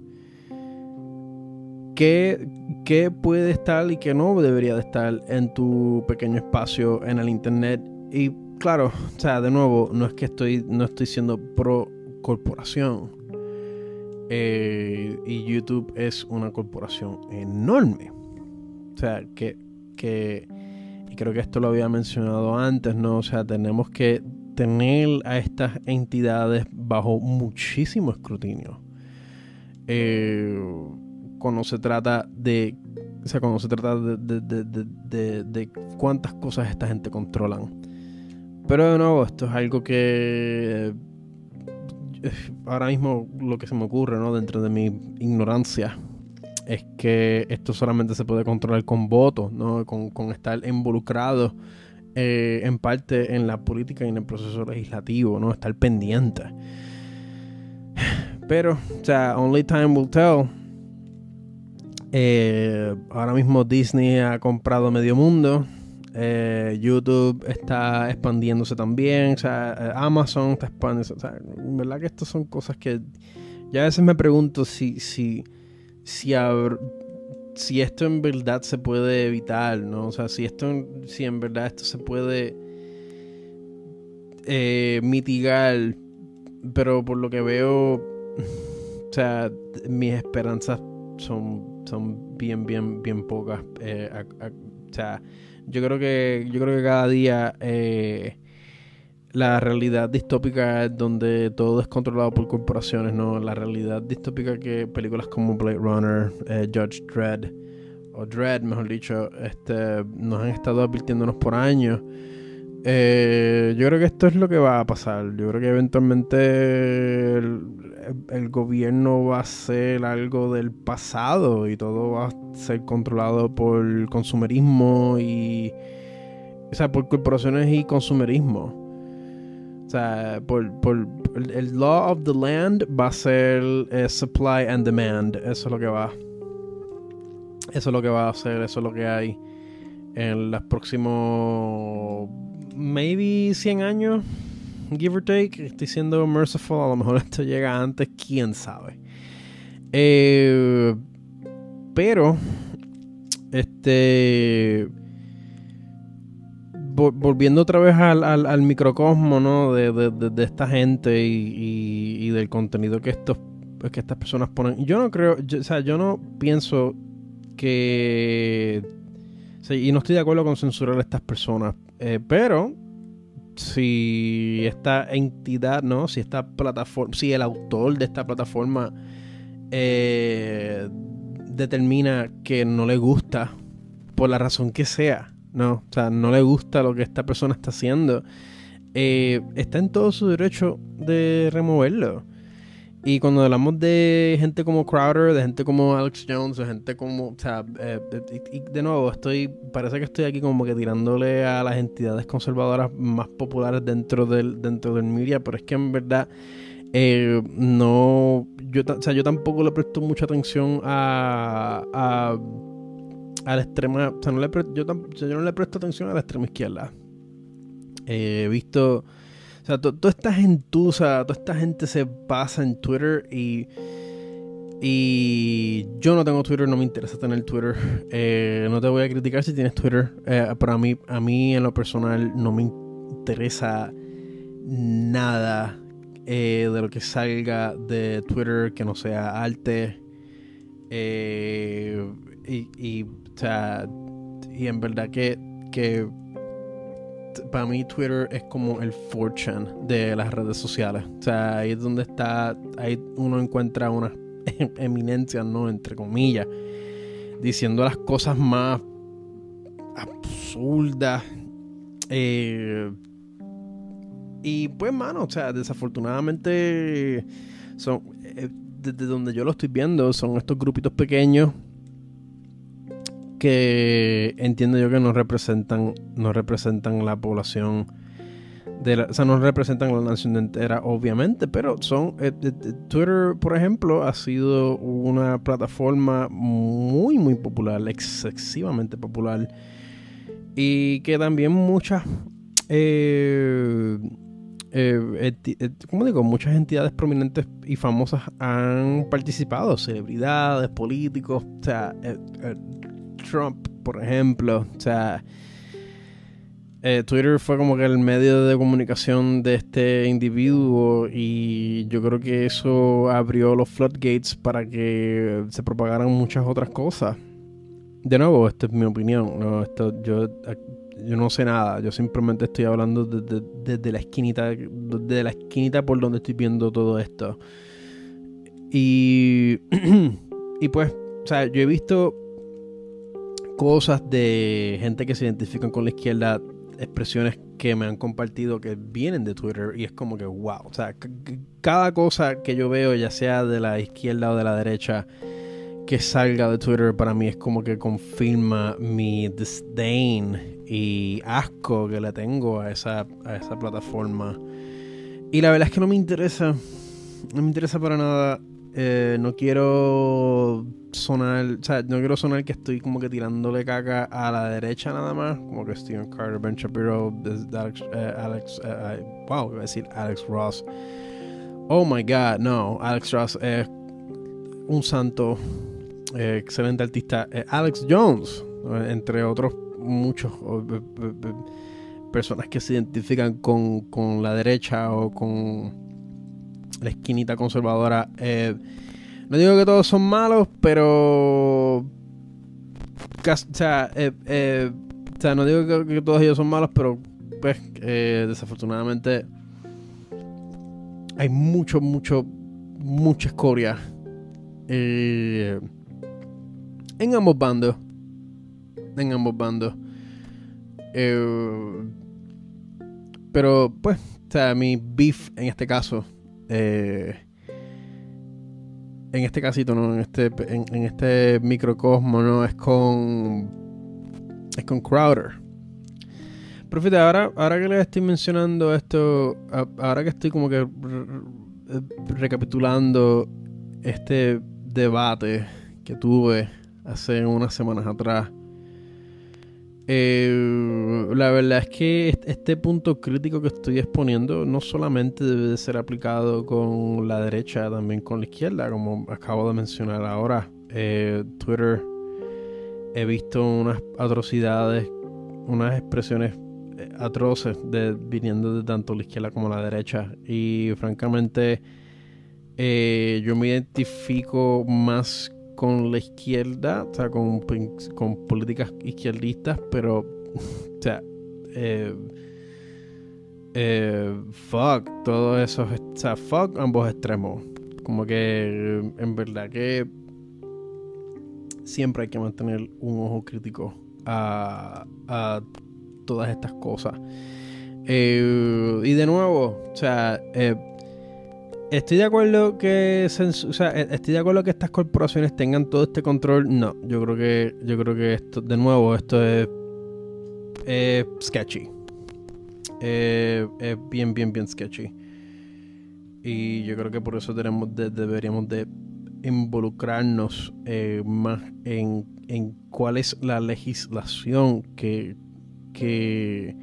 puede estar y qué no debería de estar en tu pequeño espacio en el internet. Y claro, o sea, de nuevo, no es que estoy, no estoy siendo pro corporación. Eh, y YouTube es una corporación enorme. O sea, que, que y creo que esto lo había mencionado antes, ¿no? O sea, tenemos que tener a estas entidades bajo muchísimo escrutinio. Eh, cuando se trata de. O sea, cuando se trata de, de, cuántas cosas esta gente controlan. Pero de nuevo, esto es algo que. Eh, ahora mismo lo que se me ocurre, ¿no? Dentro de mi ignorancia es que esto solamente se puede controlar con votos, ¿no? con, estar involucrado eh, en parte en la política y en el proceso legislativo, ¿no? estar pendiente. Pero, o sea, only time will tell. Eh, ahora mismo Disney ha comprado medio mundo. Eh, YouTube está expandiéndose también. O sea, Amazon está expandiéndose. O sea, en verdad que estas son cosas que. Ya a veces me pregunto si, si si, si esto en verdad se puede evitar, ¿no? O sea, si esto, si en verdad esto se puede eh, mitigar, pero por lo que veo, o sea, mis esperanzas son, son bien, bien, bien pocas. Eh, o sea, yo creo que, yo creo que cada día eh, la realidad distópica donde todo es controlado por corporaciones, ¿no? La realidad distópica que películas como Blade Runner, eh, Judge Dredd, o Dredd, mejor dicho, este, nos han estado advirtiéndonos por años. Yo creo que esto es lo que va a pasar. Yo creo que eventualmente gobierno va a ser algo del pasado y todo va a ser controlado por consumerismo y. O sea, por corporaciones y consumerismo. O sea, por, por el law of the land va a ser eh, supply and demand. Eso es lo que va. Eso es lo que va a hacer, eso es lo que hay en los próximos maybe 100 años, give or take. Estoy siendo merciful, a lo mejor esto llega antes, quién sabe. Eh, pero, este volviendo otra vez al, al, microcosmo, ¿no? De, de, esta gente y, y, del contenido que estos que estas personas ponen. Yo no creo, o sea, yo no pienso que... y no estoy de acuerdo con censurar a estas personas, eh, pero si esta entidad, ¿no? Si esta plataforma, si el autor de esta plataforma eh, determina que no le gusta, por la razón que sea, ¿no? O sea, no le gusta lo que esta persona está haciendo, eh, está en todo su derecho de removerlo. Y cuando hablamos de gente como Crowder, de gente como Alex Jones, de gente como. O sea, eh, y, de nuevo, estoy. Parece que estoy aquí como que tirándole a las entidades conservadoras más populares dentro del, dentro del media, pero es que en verdad. Eh, no. Yo, o sea, yo tampoco le presto mucha atención a. a, a la extrema. O sea, no le, yo, yo no le presto atención a la extrema izquierda. he visto o sea, toda esta gentuza, toda esta gente se pasa en Twitter y. Y yo no tengo Twitter, no me interesa tener Twitter. Eh, no te voy a criticar si tienes Twitter. Eh, pero a mí, a mí en lo personal no me interesa nada eh, de lo que salga de Twitter que no sea arte. y, y, o sea, y en verdad que, que para mí Twitter es como el fortune de las redes sociales. O sea, ahí es donde está, ahí uno encuentra una eminencia, ¿no? Entre comillas, diciendo las cosas más absurdas. Eh, y pues, mano, o sea, desafortunadamente son, eh, desde donde yo lo estoy viendo, son estos grupitos pequeños que entiendo yo que no representan, no representan la población de la, o sea, no representan la nación entera, obviamente, pero son eh, eh, eh, Twitter, por ejemplo, ha sido una plataforma muy, muy popular, excesivamente popular, y que también muchas, ¿cómo digo? Muchas entidades prominentes y famosas han participado, celebridades, políticos, o sea, Trump, por ejemplo. O sea, eh, Twitter fue como que el medio de comunicación de este individuo y yo creo que eso abrió los floodgates para que se propagaran muchas otras cosas. De nuevo, esta es mi opinión. No, esto, yo, yo no sé nada. Yo simplemente estoy hablando desde, la esquinita, desde la esquinita por donde estoy viendo todo esto. Y, y pues, o sea, yo he visto cosas de gente que se identifican con la izquierda, expresiones que me han compartido que vienen de Twitter y es como que wow, o sea, cada cosa que yo veo, ya sea de la izquierda o de la derecha, que salga de Twitter para mí es como que confirma mi disdain y asco que le tengo a esa, a esa plataforma. Y la verdad es que no me interesa, no me interesa para nada. Eh, no quiero sonar, o sea, no quiero sonar que estoy como que tirándole caca a la derecha nada más, como que Steven Carter, Ben Shapiro, Alex, eh, Alex eh, wow, iba a decir Alex Ross. Oh my god, no, Alex Ross es un santo, excelente artista. Alex Jones, entre otros muchos personas que se identifican con, con la derecha o con la esquinita conservadora. Eh, no digo que todos son malos, pero. O sea, eh, eh, o sea no digo que, todos ellos son malos, pero pues desafortunadamente hay mucho, mucho, mucha escoria en ambos bandos. En ambos bandos. pero pues, o sea, mi beef en este caso. Eh, en este casito, ¿no? En este, en, este microcosmo, ¿no? Es con. Es con Crowder. Pero ahora, ahora que le estoy mencionando esto, ahora que estoy como que recapitulando este debate que tuve hace unas semanas atrás eh, la verdad es que este punto crítico que estoy exponiendo no solamente debe de ser aplicado con la derecha, también con la izquierda, como acabo de mencionar ahora. eh, Twitter he visto unas atrocidades, unas expresiones eh, atroces viniendo de tanto la izquierda como la derecha. Y francamente, eh, yo me identifico más con la izquierda, o sea, con, con políticas izquierdistas, pero, o sea, eh, eh, fuck, todo eso, o sea, fuck ambos extremos. Como que en verdad que siempre hay que mantener un ojo crítico a, a todas estas cosas. Eh, y de nuevo, o sea, estoy de acuerdo que sea, e, estoy de acuerdo que estas corporaciones tengan todo este control. No, yo creo que yo creo que esto, de nuevo, esto es, sketchy. es bien, bien, bien sketchy. Y yo creo que por eso deberíamos de involucrarnos eh, más en, en, cuál es la legislación que, que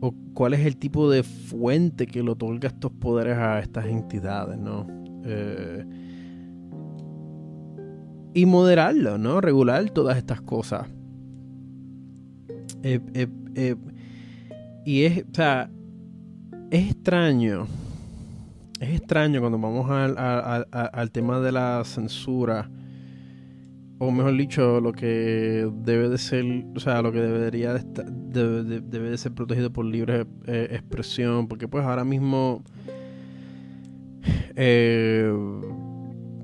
o cuál es el tipo de fuente que le otorga estos poderes a estas entidades, ¿no? Eh, y moderarlo, ¿no? Regular todas estas cosas. Eh, y es, o sea, es extraño es extraño cuando vamos al, tema de la censura, o mejor dicho, lo que debe de ser, o sea, lo que debería de estar, debe, de ser protegido por libre eh, expresión, porque pues ahora mismo eh,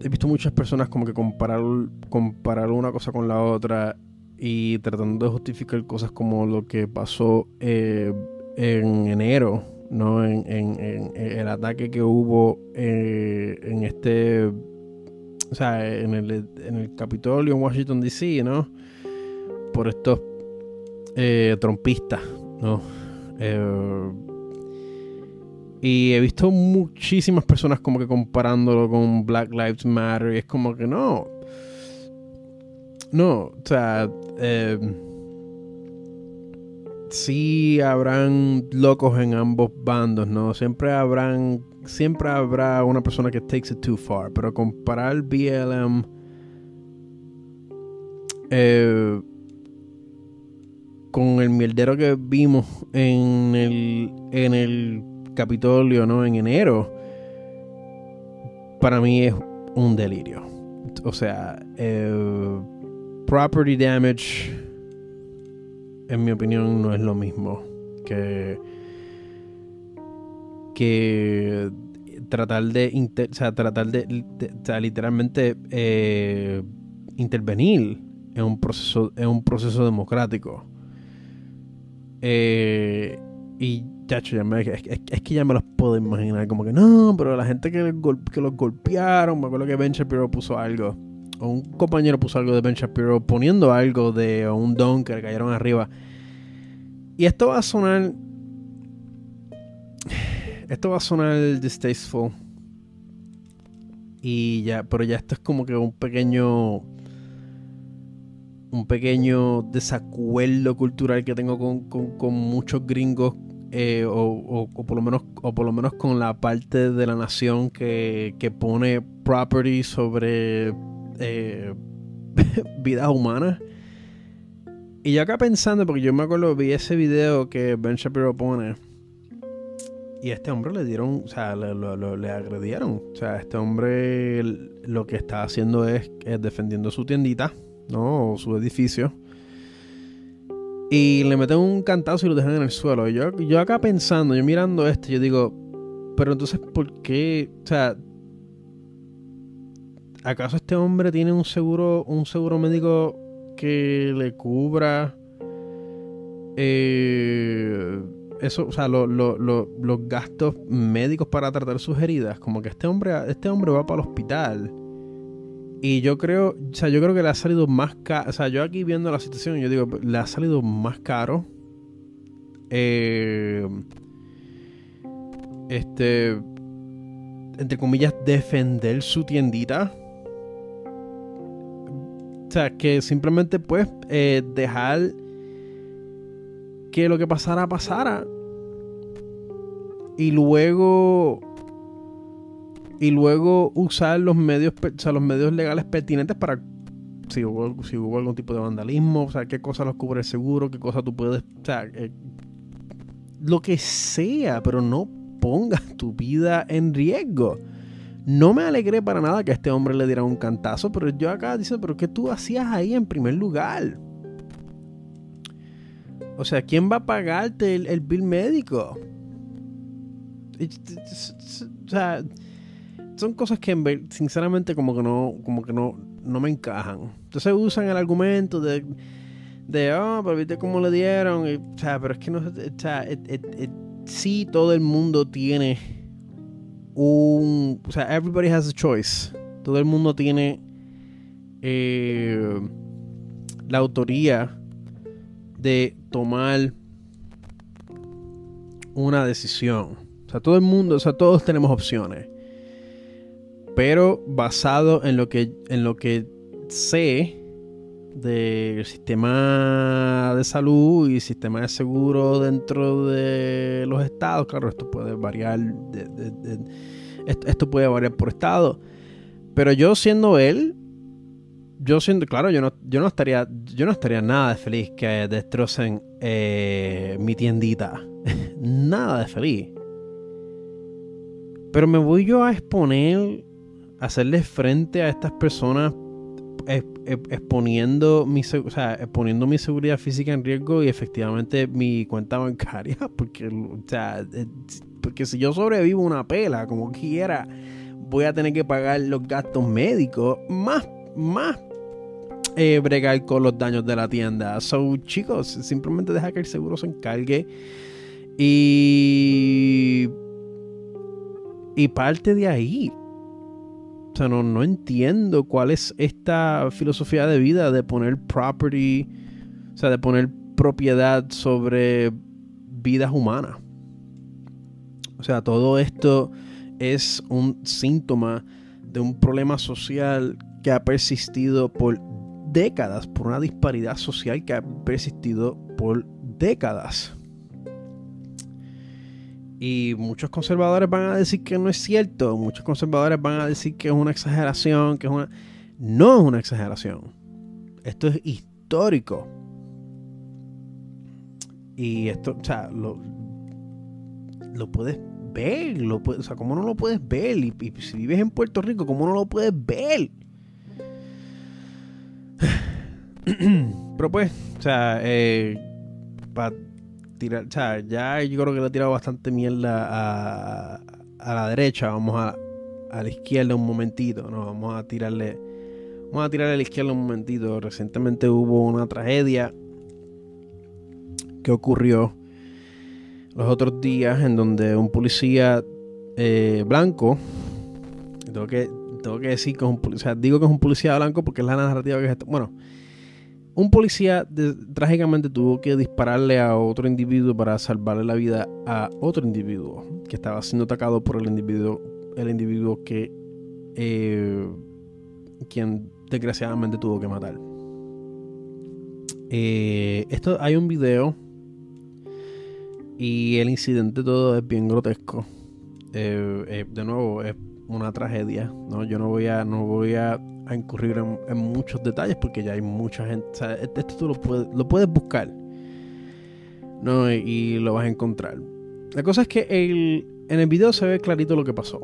he visto muchas personas como que comparar, comparar una cosa con la otra y tratando de justificar cosas como lo que pasó eh, en enero ¿no? En, en, el ataque que hubo en este, o sea, en el, en el Capitolio en Washington DC, ¿no? Por estos eh, trompistas, ¿no? Eh, y he visto muchísimas personas como que comparándolo con Black Lives Matter y es como que no. No, o sea, eh, sí habrán locos en ambos bandos, ¿no? Siempre habrán, siempre habrá una persona que takes it too far, pero comparar BLM eh, con el mierdero que vimos en el, en el Capitolio, ¿no? En enero, para mí es un delirio. O sea, eh, property damage en mi opinión, no es lo mismo que, que tratar de, o sea, tratar de, literalmente eh, intervenir en un proceso, en un proceso democrático. Eh, y chacho, ya me, es, que ya me los puedo imaginar. Como que no, pero la gente que, que los golpearon, me acuerdo que Ben Shapiro puso algo o un compañero puso algo de Ben Shapiro poniendo algo de un don que le cayeron arriba. Y esto va a sonar. Esto va a sonar distasteful. Y ya, pero ya esto es como que un pequeño. Un pequeño desacuerdo cultural que tengo con, muchos gringos. Eh, o, por lo menos, o por lo menos con la parte de la nación que, que pone property sobre eh, vidas humanas. Y yo acá pensando, porque yo me acuerdo, vi ese video que Ben Shapiro pone. Y a este hombre le dieron, o sea, le, agredieron. O sea, este hombre lo que está haciendo es, defendiendo su tiendita, ¿no? O su edificio. Y le meten un cantazo y lo dejan en el suelo. Yo, yo acá pensando, yo mirando esto, yo digo, pero entonces, ¿por qué? O sea, ¿acaso este hombre tiene un seguro, un seguro médico que le cubra eh, eso, o sea, los gastos médicos para tratar sus heridas? Como que este hombre, este hombre va para el hospital. Y yo creo, o sea, yo creo que le ha salido más caro. O sea, yo aquí viendo la situación, yo digo, le ha salido más caro. Eh, este, entre comillas, defender su tiendita o sea, que simplemente pues eh, dejar que lo que pasara pasara. Y luego y luego usar los medios, o los medios legales pertinentes para si hubo, si hubo algún tipo de vandalismo, o sea, qué cosa los cubre el seguro, qué cosa tú puedes, o sea, eh, lo que sea, pero no pongas tu vida en riesgo. No me alegré para nada que este hombre le diera un cantazo, pero yo acá dice, pero ¿qué tú hacías ahí en primer lugar? O sea, ¿quién va a pagarte el, el bill médico? O sea, son cosas que sinceramente como que no, como que no, no me encajan. Entonces usan el argumento de, de oh, pero viste cómo le dieron. o sea, pero es que no, o sea, sí todo el mundo tiene un, o sea, everybody has a choice. Todo el mundo tiene eh, la autoría de tomar una decisión. O sea, todo el mundo, o sea, todos tenemos opciones pero basado en lo que, en lo que sé del sistema de salud y sistema de seguro dentro de los estados. Claro, esto puede variar, esto, puede variar por estado. Pero yo siendo él, yo siendo, claro, yo no, yo no estaría, yo no estaría nada de feliz que destrocen eh, mi tiendita. nada de feliz. Pero me voy yo a exponer hacerle frente a estas personas exponiendo mi, o sea, exponiendo mi seguridad física en riesgo y efectivamente mi cuenta bancaria, porque, o sea, eh, porque si yo sobrevivo una pela como quiera, voy a tener que pagar los gastos médicos, más, más eh, bregar con los daños de la tienda. So, chicos, simplemente deja que el seguro se encargue y y parte de ahí. O sea, no, entiendo cuál es esta filosofía de vida de poner property, o sea, de poner propiedad sobre vidas humanas. O sea, todo esto es un síntoma de un problema social que ha persistido por décadas, por una disparidad social que ha persistido por décadas. Y muchos conservadores van a decir que no es cierto. Muchos conservadores van a decir que es una exageración, que es una... No es una exageración. Esto es histórico. Y esto, o sea, lo, lo puedes ver. Lo o sea, ¿cómo no lo puedes ver? Y, si vives en Puerto Rico, ¿cómo no lo puedes ver? Pero pues, o sea, eh, para tirar, o sea, ya yo creo que le he tirado bastante mierda a, a la derecha, vamos a, a la izquierda un momentito, no, vamos a tirarle, vamos a tirarle a la izquierda un momentito. Recientemente hubo una tragedia que ocurrió los otros días en donde un policía eh, blanco, tengo que, tengo que decir que es un policía, digo que es un policía blanco porque es la narrativa que es, bueno, un policía trágicamente tuvo que dispararle a otro individuo para salvarle la vida a otro individuo que estaba siendo atacado por el individuo, el individuo que eh, quien desgraciadamente tuvo que matar. Eh, esto hay un video y el incidente todo es bien grotesco. Eh, de nuevo es una tragedia. ¿no? Yo no voy a no voy a a incurrir en, muchos detalles porque ya hay mucha gente. esto tú lo puedes, lo puedes buscar. ¿no? Y, lo vas a encontrar. La cosa es que el, en el video se ve clarito lo que pasó.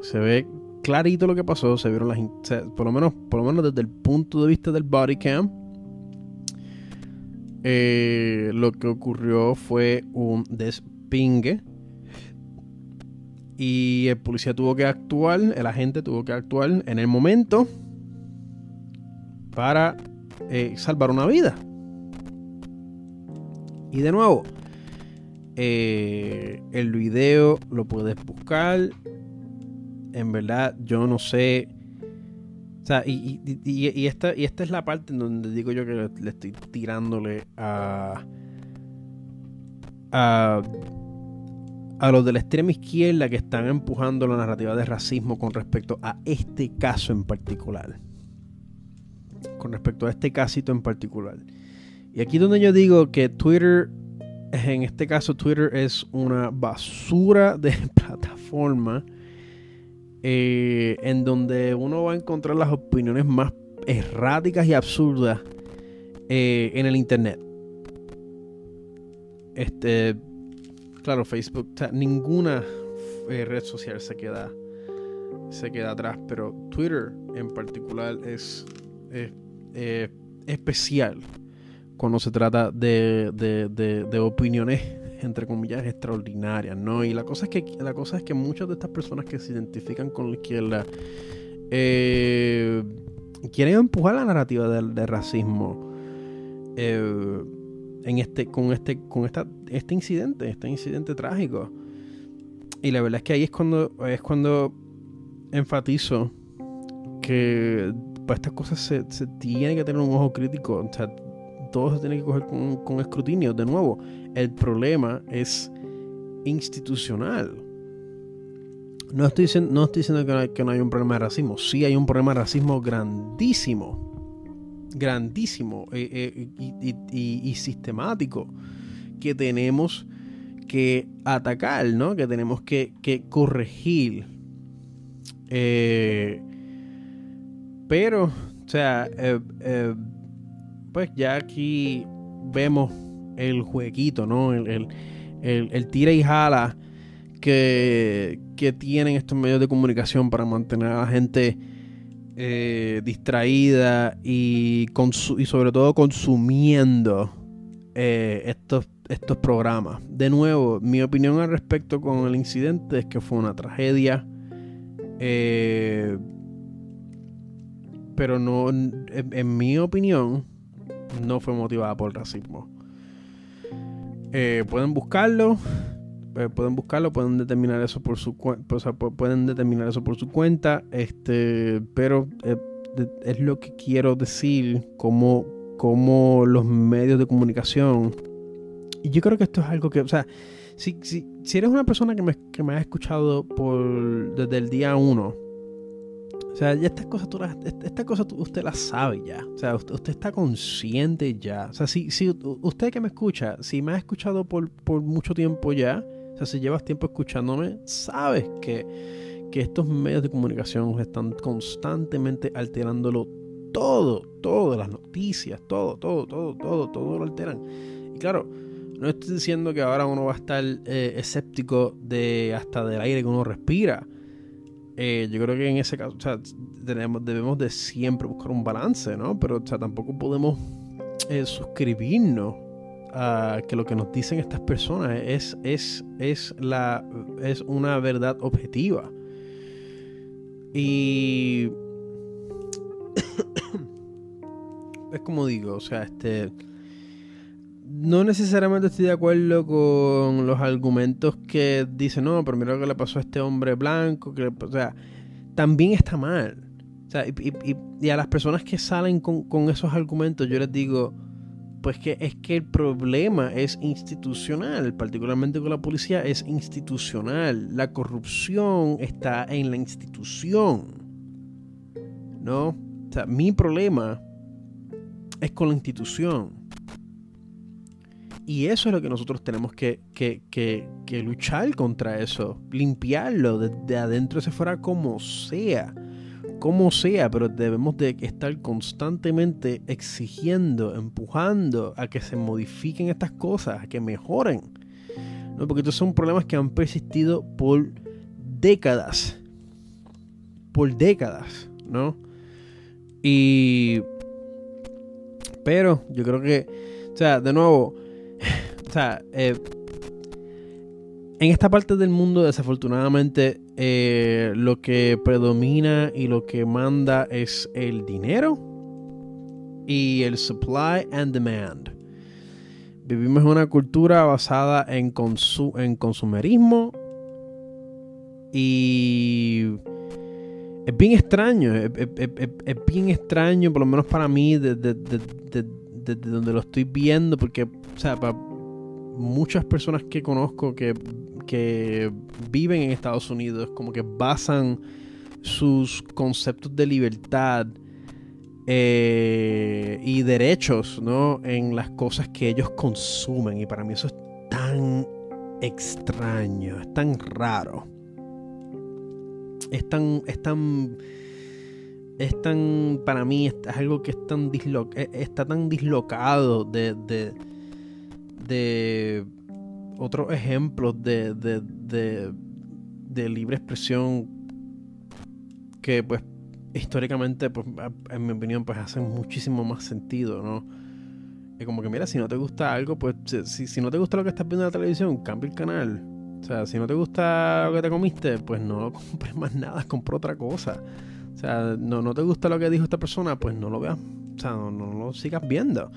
Se ve clarito lo que pasó. Se vieron las. por, lo menos, por lo menos desde el punto de vista del body cam. Eh, lo que ocurrió fue un despingue y el policía tuvo que actuar, el agente tuvo que actuar en el momento para eh, salvar una vida. Y de nuevo, eh, el video lo puedes buscar. En verdad, yo no sé. O sea, y, y, esta, y esta es la parte en donde digo yo que le estoy tirándole a. a a los de la extrema izquierda que están empujando la narrativa de racismo con respecto a este caso en particular. Con respecto a este casito en particular. Y aquí donde yo digo que Twitter, en este caso Twitter es una basura de plataforma eh, en donde uno va a encontrar las opiniones más erráticas y absurdas eh, en el internet. Este, claro, Facebook, ninguna eh, red social se queda, se queda atrás, pero Twitter en particular es, especial cuando se trata de, de opiniones entre comillas extraordinarias, ¿no? Y la cosa es que la cosa es que muchas de estas personas que se identifican con la izquierda eh, quieren empujar la narrativa del, racismo eh, en este con este con esta, este incidente, este incidente trágico. Y la verdad es que ahí es cuando es cuando enfatizo que para estas cosas se, se tiene que tener un ojo crítico. O sea, todo se tiene que coger con, escrutinio. De nuevo, el problema es institucional. No estoy, no estoy diciendo que no, hay, que no hay un problema de racismo. Sí hay un problema de racismo grandísimo. Grandísimo eh, eh, y, sistemático. Que tenemos que atacar, ¿no? Que tenemos que, corregir. Eh, pero, o sea, pues ya aquí vemos el jueguito, ¿no? El, tira y jala que, tienen estos medios de comunicación para mantener a la gente eh, distraída y, y sobre todo consumiendo eh, estos, estos programas. De nuevo, mi opinión al respecto con el incidente es que fue una tragedia. Eh, pero no, en mi opinión, no fue motivada por racismo. Pueden buscarlo, eh, pueden buscarlo, pueden determinar eso por su cuenta, pueden determinar eso por su cuenta, este, pero eh, es lo que quiero decir como, como los medios de comunicación. Y yo creo que esto es algo que, o sea, si, si, si eres una persona que me, que me ha escuchado por, desde el día uno, o sea, ya estas cosas, tú esta cosa usted las sabe ya. O sea, usted, está consciente ya. O sea, si, si usted que me escucha, si me ha escuchado por, mucho tiempo ya, o sea, si llevas tiempo escuchándome, sabes que, que estos medios de comunicación están constantemente alterándolo todo, todo, las noticias, todo, todo, todo, todo, todo lo alteran. Y claro, no estoy diciendo que ahora uno va a estar eh, escéptico de hasta del aire que uno respira. Eh, yo creo que en ese caso, o sea, tenemos, debemos de siempre buscar un balance, ¿no? Pero, o sea, tampoco podemos eh, suscribirnos que lo que nos dicen estas personas es, es, es, la, es una verdad objetiva. Y es como digo, o sea, este no necesariamente estoy de acuerdo con los argumentos que dicen, no, pero mira lo que le pasó a este hombre blanco, que, o sea, también está mal. O sea, y, a las personas que salen con, con, esos argumentos, yo les digo, pues que es que el problema es institucional, particularmente con la policía, es institucional. La corrupción está en la institución. ¿No? O sea, mi problema es con la institución. Y eso es lo que nosotros tenemos que, luchar contra eso, limpiarlo de, adentro hacia fuera como sea, como sea, pero debemos de estar constantemente exigiendo, empujando a que se modifiquen estas cosas, a que mejoren. ¿no? Porque estos son problemas que han persistido por décadas, por décadas, ¿no? Y... Pero yo creo que, o sea, de nuevo, o sea, eh, en esta parte del mundo, desafortunadamente, eh, lo que predomina y lo que manda es el dinero y el supply and demand. Vivimos en una cultura basada en, en consumerismo y es bien extraño, es, bien extraño, por lo menos para mí, desde, donde lo estoy viendo, porque, o sea, para, muchas personas que conozco que, viven en Estados Unidos como que basan sus conceptos de libertad eh, y derechos ¿no? en las cosas que ellos consumen. Y para mí eso es tan extraño, es tan raro. es tan, es tan, es tan, para mí, es, algo que es tan dislo, e, está tan dislocado de, de otros ejemplos de, de, de, libre expresión que pues históricamente, pues, en mi opinión, pues hacen muchísimo más sentido, ¿no? Es como que, mira, si no te gusta algo, pues si, si no te gusta lo que estás viendo en la televisión, cambia el canal. O sea, si no te gusta lo que te comiste, pues no lo compres más nada, compra otra cosa. O sea, no, no te gusta lo que dijo esta persona, pues no lo veas. O sea, no, no lo sigas viendo.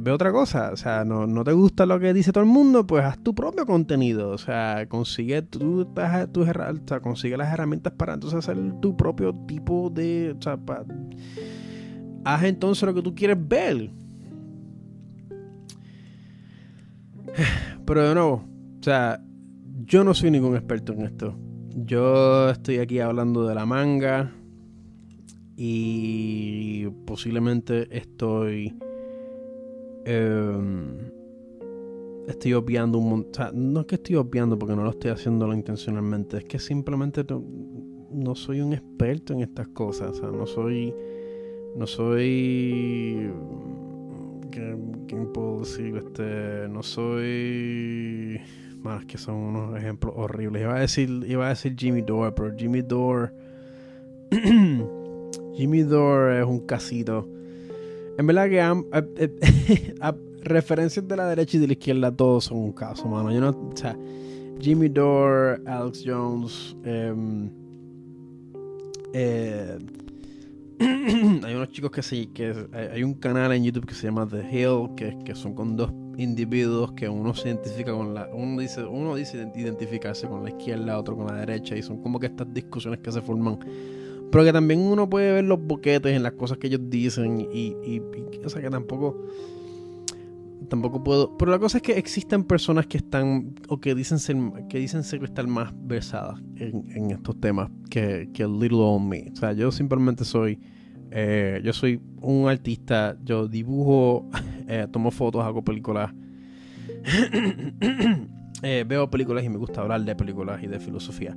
Ve otra cosa. O sea, no, no, te gusta lo que dice todo el mundo, pues haz tu propio contenido. O sea, consigue, tu, tu, o sea, consigue las herramientas para entonces hacer tu propio tipo de. O sea, haz entonces lo que tú quieres ver. Pero de nuevo, o sea, yo no soy ningún experto en esto. Yo estoy aquí hablando de la manga y posiblemente estoy em, estoy obviando un montón. no es que estoy obviando porque no lo estoy haciendo intencionalmente, es que simplemente no, soy un experto en estas cosas. O sea, no soy. No soy. ¿Quién puedo decir? Este. No soy más que son unos ejemplos horribles. Iba a decir, iba a decir Jimmy Dore, pero Jimmy Dore. Jimmy Dore es un casito. En verdad que eh, eh, referencias de la derecha y de la izquierda todos son un caso, mano. Yo no, o sea, Jimmy Dore, Alex Jones, em, eh, hay unos chicos que sí, que hay un canal en YouTube que se llama The Hill, que, que son con dos individuos que uno se identifica con la uno dice uno dice identificarse con la izquierda otro con la derecha y son como que estas discusiones que se forman pero que también uno puede ver los boquetes en las cosas que ellos dicen y, y, o sea que tampoco tampoco puedo pero la cosa es que existen personas que están o que dicen ser que dicen ser estar más versadas en, estos temas que, que little on me o sea yo simplemente soy eh, yo soy un artista, yo dibujo, eh, tomo fotos, hago películas. Eh, veo películas y me gusta hablar de películas y de filosofía.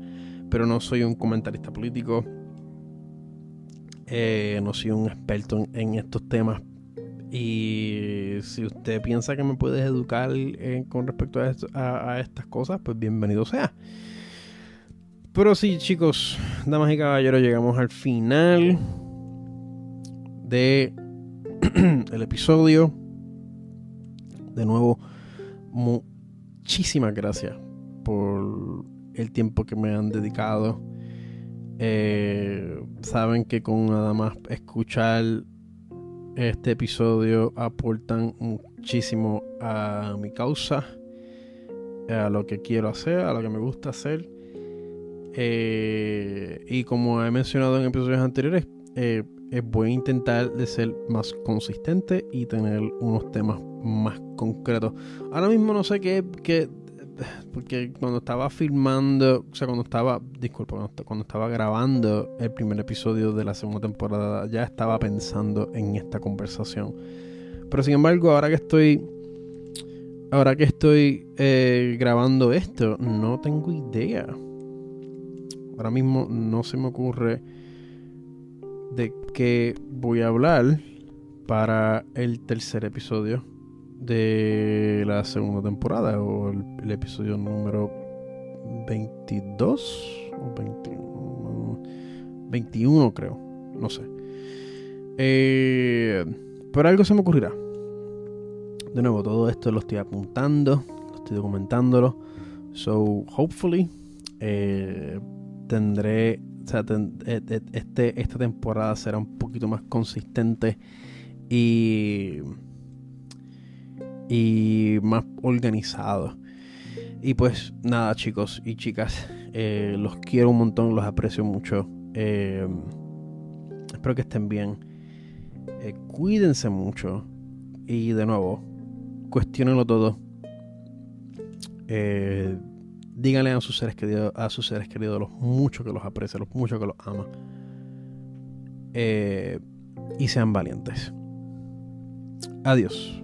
Pero no soy un comentarista político. No soy un experto en, estos temas. Y si usted piensa que me puede educar con respecto a, a estas cosas, pues bienvenido sea. Pero sí, chicos, damas y caballeros, llegamos al final de el episodio. De nuevo, muchísimas gracias por el tiempo que me han dedicado. Eh, saben que con nada más escuchar este episodio aportan muchísimo a mi causa, a lo que quiero hacer, a lo que me gusta hacer. Eh, y como he mencionado en episodios anteriores, eh, voy a intentar de ser más consistente y tener unos temas más concretos. Ahora mismo no sé qué, qué porque cuando estaba filmando, o sea, cuando estaba, disculpa, cuando, estaba grabando el primer episodio de la segunda temporada, ya estaba pensando en esta conversación. Pero sin embargo, ahora que estoy, ahora que estoy eh, grabando esto, no tengo idea. Ahora mismo no se me ocurre de qué voy a hablar para el tercer episodio de la segunda temporada o el, episodio número 22 o 21, 21 creo, no sé. Eh, pero algo se me ocurrirá. De nuevo, todo esto lo estoy apuntando, lo estoy documentándolo. So, hopefully, eh, tendré o sea, e, e, este, esta temporada será un poquito más consistente y, y más organizado. Y pues nada, chicos y chicas, eh, los quiero un montón, los aprecio mucho. Eh, espero que estén bien. Eh, cuídense mucho. Y de nuevo, cuestionenlo todo. Díganle a sus seres queridos, a sus seres queridos los mucho que los aprecia, los mucho que los ama. Y sean valientes. Adiós.